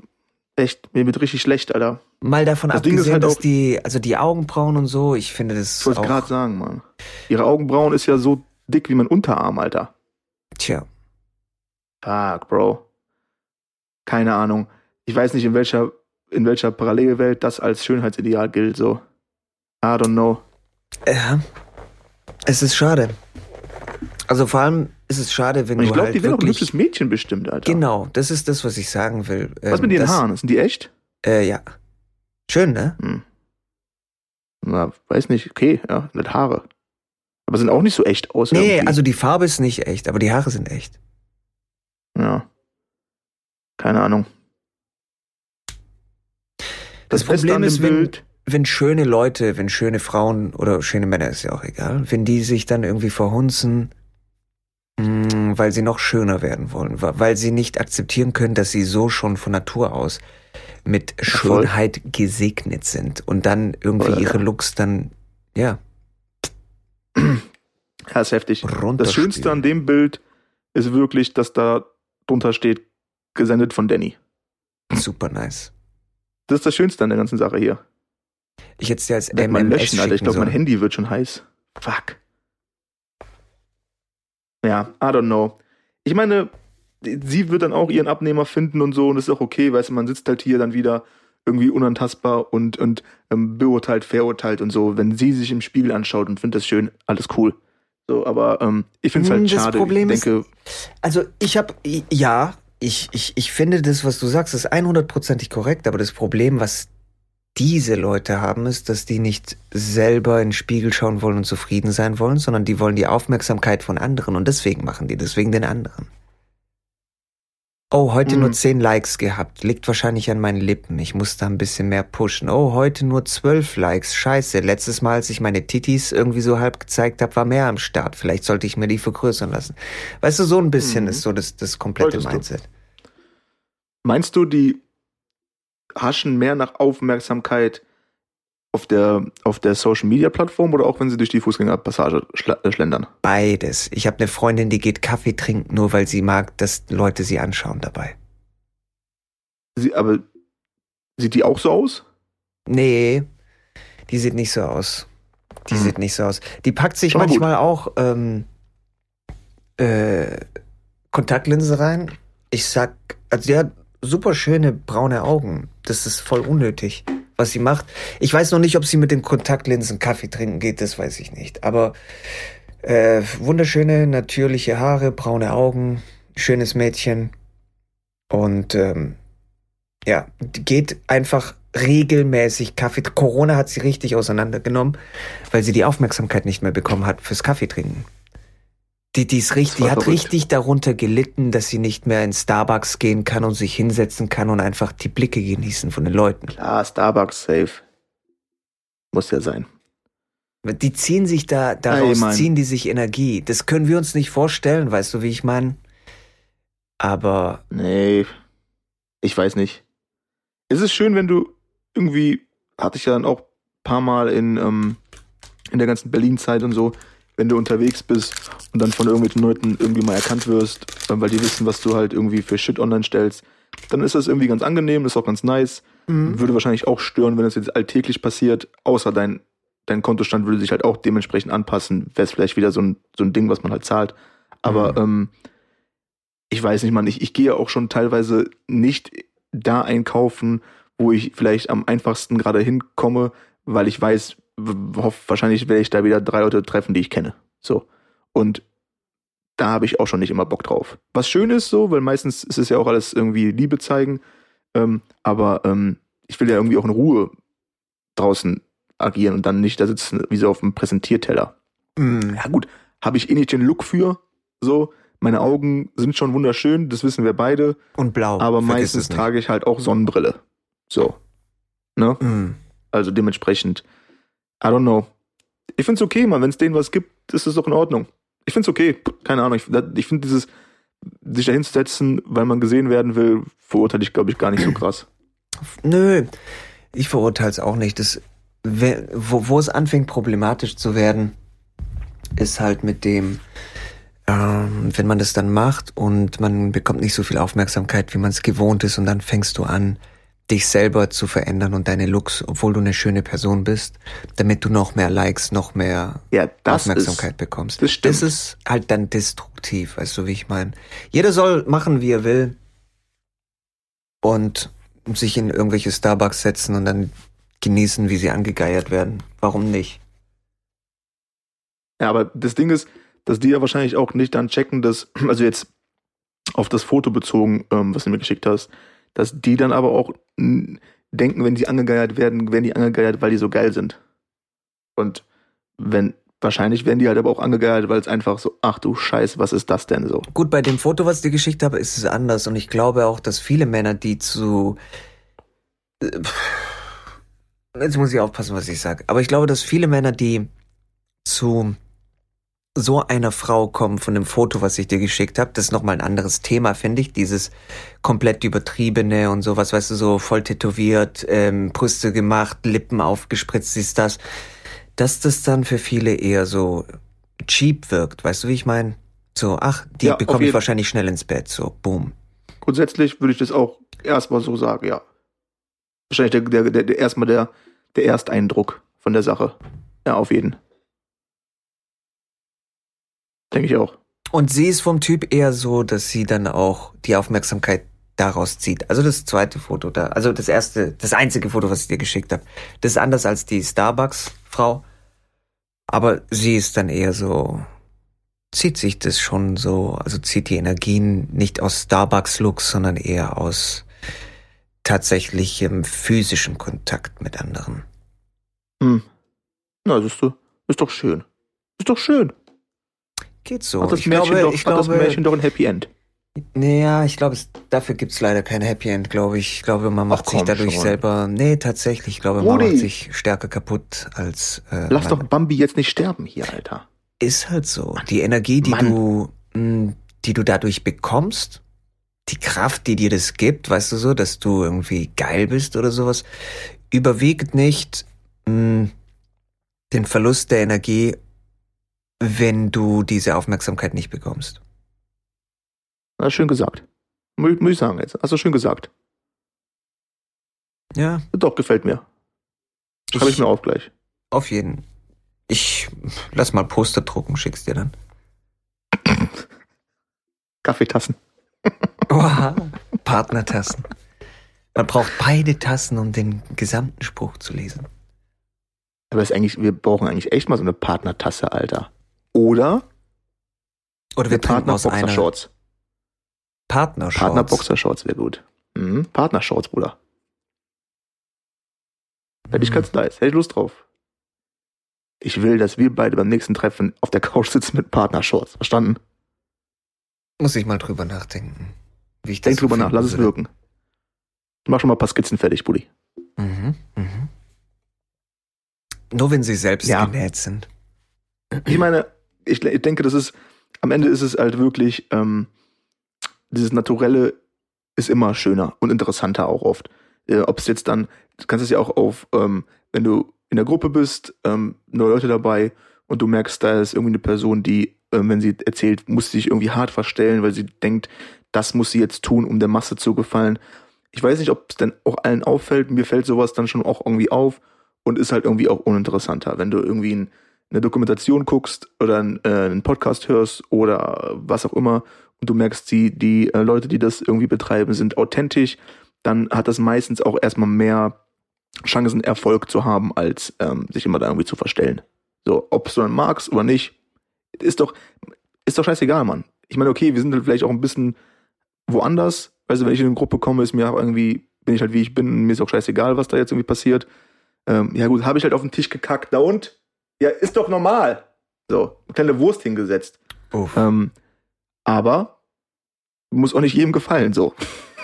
Echt, mir wird richtig schlecht, Alter. Mal davon das abgesehen, halt dass die, also die Augenbrauen und so, ich finde das. Ich wollte gerade sagen, Mann. Ihre Augenbrauen ist ja so dick wie mein Unterarm, Alter. Tja. Fuck, Bro. Keine Ahnung. Ich weiß nicht, in welcher, in welcher Parallelwelt das als Schönheitsideal gilt, so. I don't know. Ja. Es ist schade. Also vor allem ist es schade, wenn ich du glaub, halt die werden auch ein hübsches Mädchen bestimmt, Alter. Genau, das ist das, was ich sagen will. Was Ähm, mit den das, Haaren? Sind die echt? Äh, ja. Schön, ne? Hm. Na, weiß nicht. Okay, ja, mit Haare. Aber sind auch nicht so echt aus. Nee, irgendwie. also die Farbe ist nicht echt, aber die Haare sind echt. Ja. Keine Ahnung. Das, Beste Problem ist, wenn, Bild- wenn schöne Leute, wenn schöne Frauen oder schöne Männer, ist ja auch egal, wenn die sich dann irgendwie verhunzen, mh, weil sie noch schöner werden wollen, weil sie nicht akzeptieren können, dass sie so schon von Natur aus mit voll. Schönheit gesegnet sind und dann irgendwie Voll, ihre ja. Looks dann, ja, Ja, ist heftig. Das. Schönste an dem Bild ist wirklich, dass da drunter steht, gesendet von Danny. Super nice. Das ist das Schönste an der ganzen Sache hier. Ich hätte es dir als MMS löschen, Alter. Ich glaube, mein. Handy wird schon heiß. Fuck. Ja, I don't know. Ich meine, sie wird dann auch ihren Abnehmer finden und so und das ist auch okay, weißt du, man sitzt halt hier dann wieder irgendwie unantastbar und, und ähm, beurteilt, verurteilt und so. Wenn sie sich im Spiegel anschaut und findet das schön, alles cool. So, aber ähm, ich finde es halt Hm, das schade. Problem ich ist- denke, Also ich habe, ja, ich, ich, ich finde das, was du sagst, ist 100%ig korrekt, aber das Problem, was diese Leute haben, ist, dass die nicht selber in den Spiegel schauen wollen und zufrieden sein wollen, sondern die wollen die Aufmerksamkeit von anderen und deswegen machen die das wegen den anderen. Oh, heute Mhm. nur 10 Likes gehabt. Liegt wahrscheinlich an meinen Lippen. Ich muss da ein bisschen mehr pushen. Oh, heute nur 12 Likes. Scheiße. Letztes Mal, als ich meine Titis irgendwie so halb gezeigt habe, war mehr am Start. Vielleicht sollte ich mir die vergrößern lassen. Weißt du, so ein bisschen Mhm. ist so das, das komplette Solltest du. Mindset. meinst du, die haschen mehr nach Aufmerksamkeit auf der, auf der Social Media Plattform oder auch wenn sie durch die Fußgängerpassage äh, schlendern? Beides. Ich habe eine Freundin, die geht Kaffee trinken, nur weil sie mag, dass Leute sie anschauen dabei. Sie, aber sieht die auch so aus? Nee, die sieht nicht so aus. Die Mhm. sieht nicht so aus. Die packt sich gut. manchmal auch ähm, äh, Kontaktlinse rein. Ich sag, also die hat super schöne braune Augen. Das ist voll unnötig, was sie macht. Ich weiß noch nicht, ob sie mit den Kontaktlinsen Kaffee trinken geht, das weiß ich nicht. Aber äh, wunderschöne, natürliche Haare, braune Augen, schönes Mädchen. Und ähm, ja, geht einfach regelmäßig Kaffee. Corona hat sie richtig auseinandergenommen, weil sie die Aufmerksamkeit nicht mehr bekommen hat fürs Kaffeetrinken. Die, die, ist richtig, die hat verrückt. richtig darunter gelitten, dass sie nicht mehr in Starbucks gehen kann und sich hinsetzen kann und einfach die Blicke genießen von den Leuten. Klar, Starbucks safe. Muss ja sein. Die ziehen sich da, daraus Ey, Mann. ziehen die sich Energie. Das können wir uns nicht vorstellen, weißt du, wie ich meine? Aber Nee, ich weiß nicht. Es ist schön, wenn du irgendwie, hatte ich ja dann auch ein paar Mal in, ähm, in der ganzen Berlin-Zeit und so, wenn du unterwegs bist und dann von irgendwelchen Leuten irgendwie mal erkannt wirst, äh, weil die wissen, was du halt irgendwie für Shit online stellst, dann ist das irgendwie ganz angenehm, ist auch ganz nice. Würde wahrscheinlich auch stören, wenn es jetzt alltäglich passiert, außer dein, dein Kontostand würde sich halt auch dementsprechend anpassen, wäre es vielleicht wieder so ein, so ein Ding, was man halt zahlt. Aber ähm, ich weiß nicht, man, ich, ich gehe auch schon teilweise nicht da einkaufen, wo ich vielleicht am einfachsten gerade hinkomme, weil ich weiß, w- hoff, wahrscheinlich werde ich da wieder drei Leute treffen, die ich kenne. So. Und da habe ich auch schon nicht immer Bock drauf. Was schön ist so, weil meistens ist es ja auch alles irgendwie Liebe zeigen. Ähm, aber ähm, ich will ja irgendwie auch in Ruhe draußen agieren und dann nicht da sitzen wie so auf einem Präsentierteller. mm, Ja gut, habe ich eh nicht den Look für. So, meine Augen sind schon wunderschön, das wissen wir beide. und blau. Aber meistens trage ich halt auch Sonnenbrille. So. Ne? Mm. Also dementsprechend, I don't know. Ich find's okay, man. Wenn es denen was gibt, ist es doch in Ordnung. Ich find's okay. Keine Ahnung. Ich, ich finde dieses, sich da hinzusetzen, weil man gesehen werden will, verurteile ich, glaube ich, gar nicht so krass. Nö, ich verurteile es auch nicht. Das, wo, wo es anfängt problematisch zu werden, ist halt mit dem, ähm, wenn man das dann macht und man bekommt nicht so viel Aufmerksamkeit, wie man es gewohnt ist und dann fängst du an, dich selber zu verändern und deine Looks, obwohl du eine schöne Person bist, damit du noch mehr Likes, noch mehr Ja, Aufmerksamkeit ist, bekommst. das stimmt. Das ist halt dann destruktiv, weißt du, wie ich meine. Jeder soll machen, wie er will und sich in irgendwelche Starbucks setzen und dann genießen, wie sie angegeiert werden. Warum nicht? Ja, aber das Ding ist, dass die ja wahrscheinlich auch nicht dann checken, dass, also jetzt auf das Foto bezogen, ähm, was du mir geschickt hast, dass die dann aber auch denken, wenn die angegeiert werden, werden die angegeiert, weil die so geil sind. Und wenn, wahrscheinlich werden die halt aber auch angegeiert, weil es einfach so, ach du Scheiße, was ist das denn so? Gut, bei dem Foto, was ich dir geschickt habe, ist es anders und ich glaube auch, dass viele Männer, die zu Jetzt muss ich aufpassen, was ich sage. Aber ich glaube, dass viele Männer, die zu so einer Frau kommen von dem Foto, was ich dir geschickt habe, das ist nochmal ein anderes Thema, finde ich. Dieses komplett übertriebene und sowas, weißt du, so voll tätowiert, ähm, Brüste gemacht, Lippen aufgespritzt, ist das. Dass das dann für viele eher so cheap wirkt, weißt du, wie ich meine? So, ach, die Ja, bekomme ich wahrscheinlich schnell ins Bett, so, boom. Grundsätzlich würde ich das auch erstmal so sagen, ja. Wahrscheinlich der, der, der, erstmal der, der Ersteindruck von der Sache. Ja, auf jeden. Denke ich auch. Und sie ist vom Typ eher so, dass sie dann auch die Aufmerksamkeit daraus zieht. Also das zweite Foto da, also das erste, das einzige Foto, was ich dir geschickt habe, das ist anders als die Starbucks-Frau. Aber sie ist dann eher so, zieht sich das schon so, also zieht die Energien nicht aus Starbucks-Looks, sondern eher aus tatsächlichem physischen Kontakt mit anderen. Hm. Na, siehst du, ist doch schön. Ist doch schön. Geht so. Hat das, ich Märchen, glaube, doch, ich hat das glaube, Märchen doch ein Happy End. Naja, ich glaube, es, dafür gibt's leider kein Happy End, glaube ich. Ich glaube, man macht Ach, sich dadurch schon. selber. Nee, tatsächlich, ich glaube, man Rudi. macht sich stärker kaputt als. Äh, Lass man, doch Bambi jetzt nicht sterben hier, Alter. Ist halt so. Die Energie, die Mann. du, mh, die du dadurch bekommst, die Kraft, die dir das gibt, weißt du so, dass du irgendwie geil bist oder sowas, überwiegt nicht mh, den Verlust der Energie, wenn du diese Aufmerksamkeit nicht bekommst. Na, schön gesagt. Mü- Muss ich sagen jetzt. Hast du schön gesagt. Ja, Doch, gefällt mir. Schreibe ich mir auf gleich. Auf jeden. Ich lass mal Poster drucken, schick's dir dann. Kaffeetassen. Oha, Partnertassen. Man braucht beide Tassen, um den gesamten Spruch zu lesen. Aber ist eigentlich, wir brauchen eigentlich echt mal so eine Partnertasse, Alter. Oder Oder wir einer Partner-Boxershorts. Partnershorts. Partner-Boxershorts wäre gut. Mhm. Partnershorts, Bruder. Hätte ich Mhm. ganz nice. Hätte ich Lust drauf. Ich will, dass wir beide beim nächsten Treffen auf der Couch sitzen mit Partnershorts. Verstanden? Muss ich mal drüber nachdenken. Wie ich das Denk drüber so nach, lass es wirken. Ich mach schon mal ein paar Skizzen fertig, Buddy. Mhm, mhm. Nur wenn sie selbst Ja. genäht sind. Ich meine, ich, ich denke, das ist, am Ende ist es halt wirklich, ähm, dieses Naturelle ist immer schöner und interessanter auch oft. Äh, Ob es jetzt dann, du kannst es ja auch auf, ähm, wenn du in der Gruppe bist, ähm, neue Leute dabei und du merkst, da ist irgendwie eine Person, die, ähm, wenn sie erzählt, muss sich irgendwie hart verstellen, weil sie denkt, das muss sie jetzt tun, um der Masse zu gefallen. Ich weiß nicht, ob es denn auch allen auffällt. Mir fällt sowas dann schon auch irgendwie auf und ist halt irgendwie auch uninteressanter. Wenn du irgendwie ein, eine Dokumentation guckst oder äh, einen Podcast hörst oder was auch immer und du merkst, die, die äh, Leute, die das irgendwie betreiben, sind authentisch, dann hat das meistens auch erstmal mehr Chancen, Erfolg zu haben, als ähm, sich immer da irgendwie zu verstellen. So, ob du dann magst oder nicht, ist doch, ist doch scheißegal, Mann. Ich meine, okay, wir sind halt vielleicht auch ein bisschen woanders. Weißt du, wenn ich in eine Gruppe komme, ist mir irgendwie, bin ich halt wie ich bin, mir ist auch scheißegal, was da jetzt irgendwie passiert. Ähm, ja gut, habe ich halt auf den Tisch gekackt, da und? Ja, ist doch normal. So, eine kleine Wurst hingesetzt. Ähm, aber muss auch nicht jedem gefallen, so.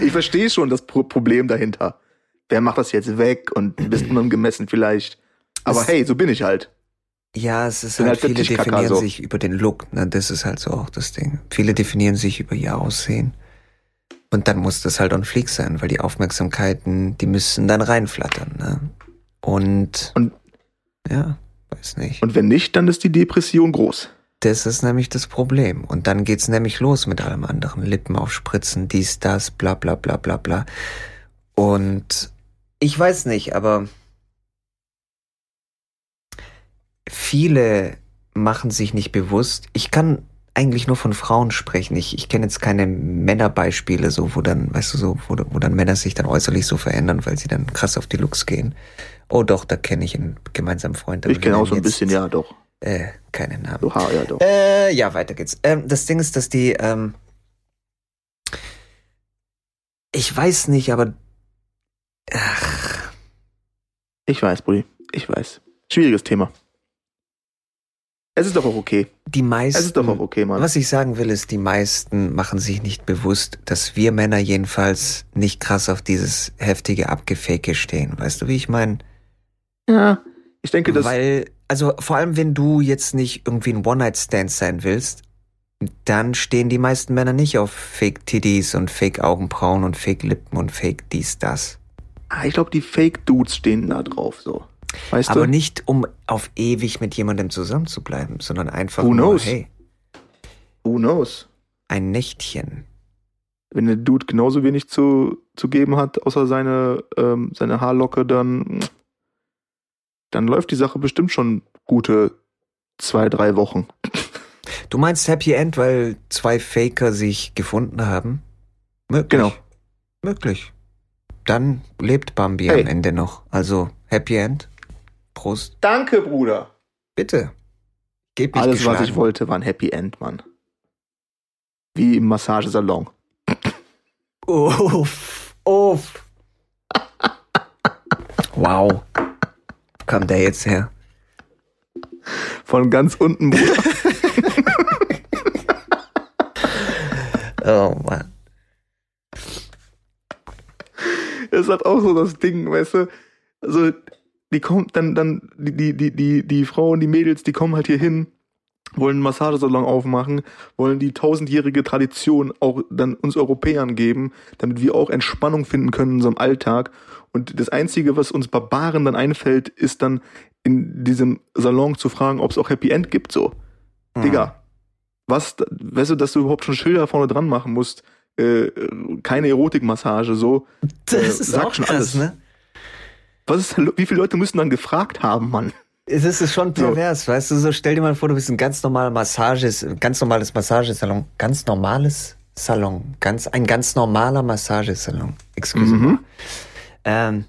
Ich verstehe schon das Pro Problem dahinter. Wer macht das jetzt weg und bist unangemessen vielleicht. Aber Es- hey, so bin ich halt. Ja, es ist Bin halt, halt viele definieren so. sich über den Look, ne? Das ist halt so auch das Ding. Viele definieren sich über ihr Aussehen. Und dann muss das halt on fleek sein, weil die Aufmerksamkeiten, die müssen dann reinflattern, ne? Und, Und- ja, weiß nicht. Und wenn nicht, dann ist die Depression groß. Das ist nämlich das Problem. Und dann geht's nämlich los mit allem anderen. Lippen aufspritzen, dies, das, bla bla bla bla bla. Und ich weiß nicht, aber viele machen sich nicht bewusst. Ich kann eigentlich nur von Frauen sprechen. Ich, ich kenne jetzt keine Männerbeispiele, so, wo dann, weißt du, so, wo, wo dann Männer sich dann äußerlich so verändern, weil sie dann krass auf die Looks gehen. Oh doch, da kenne ich einen gemeinsamen Freund. Ich kenne auch so ein bisschen, ja, doch. Äh, keine Namen. So, ha, ja, doch. Äh, ja, weiter geht's. Ähm, das Ding ist, dass die, ähm, ich weiß nicht, aber ach, Ich weiß, Brudi. Ich weiß. Schwieriges Thema. Es ist doch auch okay. die meisten. Es ist doch auch okay, Mann. Was ich sagen will, ist, die meisten machen sich nicht bewusst, dass wir Männer jedenfalls nicht krass auf dieses heftige Abgefake stehen. Weißt du, wie ich meine? Ja. Ich denke, dass. Weil, also vor allem, wenn du jetzt nicht irgendwie ein One-Night-Stand sein willst, dann stehen die meisten Männer nicht auf Fake-Titties und Fake-Augenbrauen und Fake-Lippen und Fake dies, das. Ah, ich glaube, die Fake-Dudes stehen da drauf, so. Weißt Aber du? nicht, um auf ewig mit jemandem zusammenzubleiben, sondern einfach Who nur, knows? hey, Who knows? ein Nächtchen. Wenn der Dude genauso wenig zu, zu geben hat, außer seine, ähm, seine Haarlocke, dann, dann läuft die Sache bestimmt schon gute zwei, drei Wochen. Du meinst Happy End, weil zwei Faker sich gefunden haben? Möglich. Genau. Möglich. Dann lebt Bambi Hey. am Ende noch. Also Happy End. Prost. Danke, Bruder. Bitte. Geb mich Alles, was ich wollte, war ein Happy End, Mann. Wie im Massagesalon. Uff, uff. wow. Kam der jetzt her? Von ganz unten, Bruder. Oh Mann. ist halt auch so das Ding, weißt du? Also, die kommt dann, dann, die, die, die, die Frauen, die Mädels, die kommen halt hier hin, wollen Massagesalon aufmachen, wollen die tausendjährige Tradition auch dann uns Europäern geben, damit wir auch Entspannung finden können in unserem Alltag. Und das Einzige, was uns Barbaren dann einfällt, ist dann in diesem Salon zu fragen, ob es auch Happy End gibt, so. Hm. Digga, was, weißt du, dass du überhaupt schon Schilder vorne dran machen musst, äh, keine Erotikmassage, so. Das Äh, ist auch schon krass, alles. ne? Was ist, wie viele Leute müssen dann gefragt haben, Mann? Es ist schon So. pervers, weißt du, so stell dir mal vor, du bist ein ganz normaler Massages, ganz normales Massagesalon, ganz normales Salon, ganz, ein ganz normaler Massagesalon, excuse Mhm. me. Ähm,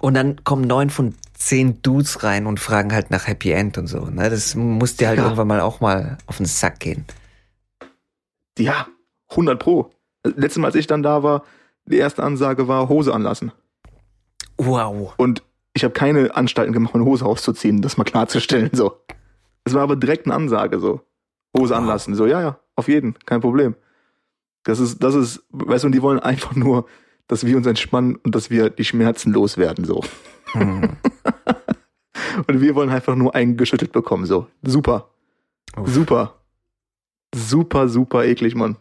und dann kommen neun von zehn Dudes rein und fragen halt nach Happy End und so, ne? Das muss dir halt Ja. irgendwann mal auch mal auf den Sack gehen. Ja, 100 pro. Letztes Mal, als ich dann da war, die erste Ansage war Hose anlassen. Wow. Und ich habe keine Anstalten gemacht, meine Hose auszuziehen, das mal klarzustellen, so. Es war aber direkt eine Ansage, so. Hose anlassen, so, ja, ja, auf jeden, kein Problem. Das ist, das ist, weißt du, und die wollen einfach nur, dass wir uns entspannen und dass wir die Schmerzen loswerden, so. Hm. Und wir wollen einfach nur eingeschüttelt bekommen, so. Super. Uff. Super. Super, super eklig, Mann.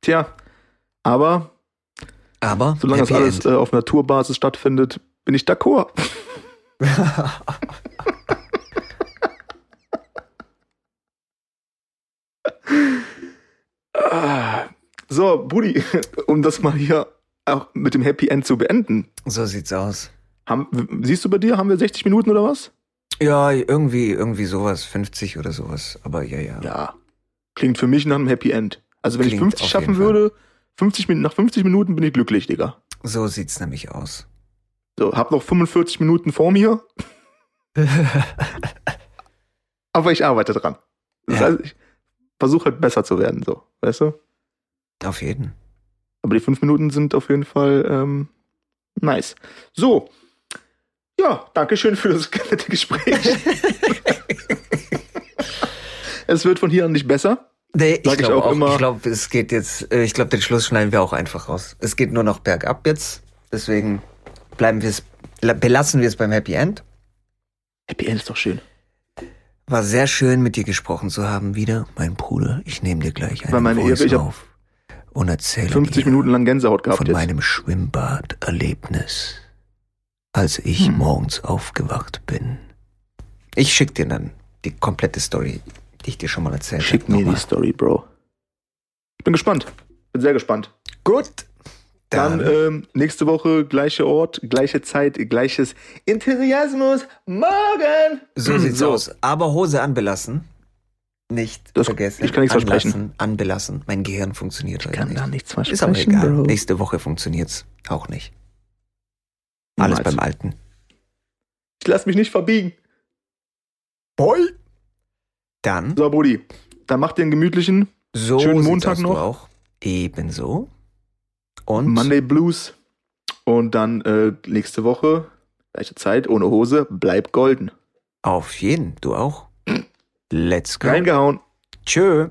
Tja, aber Aber solange das alles äh, auf Naturbasis stattfindet, bin ich d'accord. Ah. So, Budi, um das mal hier auch mit dem Happy End zu beenden. so sieht's aus. Haben, siehst du bei dir, haben wir 60 Minuten oder was? Ja, irgendwie, irgendwie sowas, 50 oder sowas. Aber ja, ja. Ja. Klingt für mich nach einem Happy End. Also wenn ich Klingt 50 auf schaffen jeden Fall. würde, 50 Minuten, nach 50 Minuten bin ich glücklich, Digga. So sieht's nämlich aus. So, hab noch 45 Minuten vor mir, aber ich arbeite dran. Das Ja. heißt, ich versuche halt besser zu werden, so, weißt du? Auf jeden. Aber die fünf Minuten sind auf jeden Fall ähm, nice. So. Ja, danke schön für das nette Gespräch. es wird von hier an nicht besser. Nee, ich glaube auch auch, immer. ich glaube, es geht jetzt, äh, ich glaube, den Schluss schneiden wir auch einfach raus. Es geht nur noch bergab jetzt. Deswegen bleiben wir es, la- belassen wir es beim Happy End. Happy End ist doch schön. War sehr schön, mit dir gesprochen zu haben wieder, mein Bruder. Ich nehme dir gleich War einen meine Voice Ehre. Ich auf und erzähle 50 dir Minuten lang Gänsehaut gehabt von jetzt. meinem Schwimmbad-Erlebnis, als ich Hm. morgens aufgewacht bin. Ich schick dir dann die komplette Story, die ich dir schon mal erzählt Schick hab, mir die Story, Bro. Ich bin gespannt. Bin sehr gespannt. Gut. Dann, Dann, ähm, nächste Woche gleicher Ort, gleiche Zeit, gleiches Enthusiasmus. Morgen! so sieht's so. aus. Aber Hose anbelassen. Nicht Das- vergessen. ich kann nichts Anlassen, versprechen. Anbelassen. Mein Gehirn funktioniert heute nicht. nichts Ist aber egal. Nächste Woche funktioniert's auch nicht. Alles Niemals. beim Alten. Ich lass mich nicht verbiegen. Boy. Dann, So, Brudi, dann mach dir einen gemütlichen so schönen Montag noch. auch. Ebenso. Und Monday Blues. Und dann äh, nächste Woche, gleiche Zeit, ohne Hose, bleib golden. auf jeden, du auch. Let's go. Reingehauen. Tschö.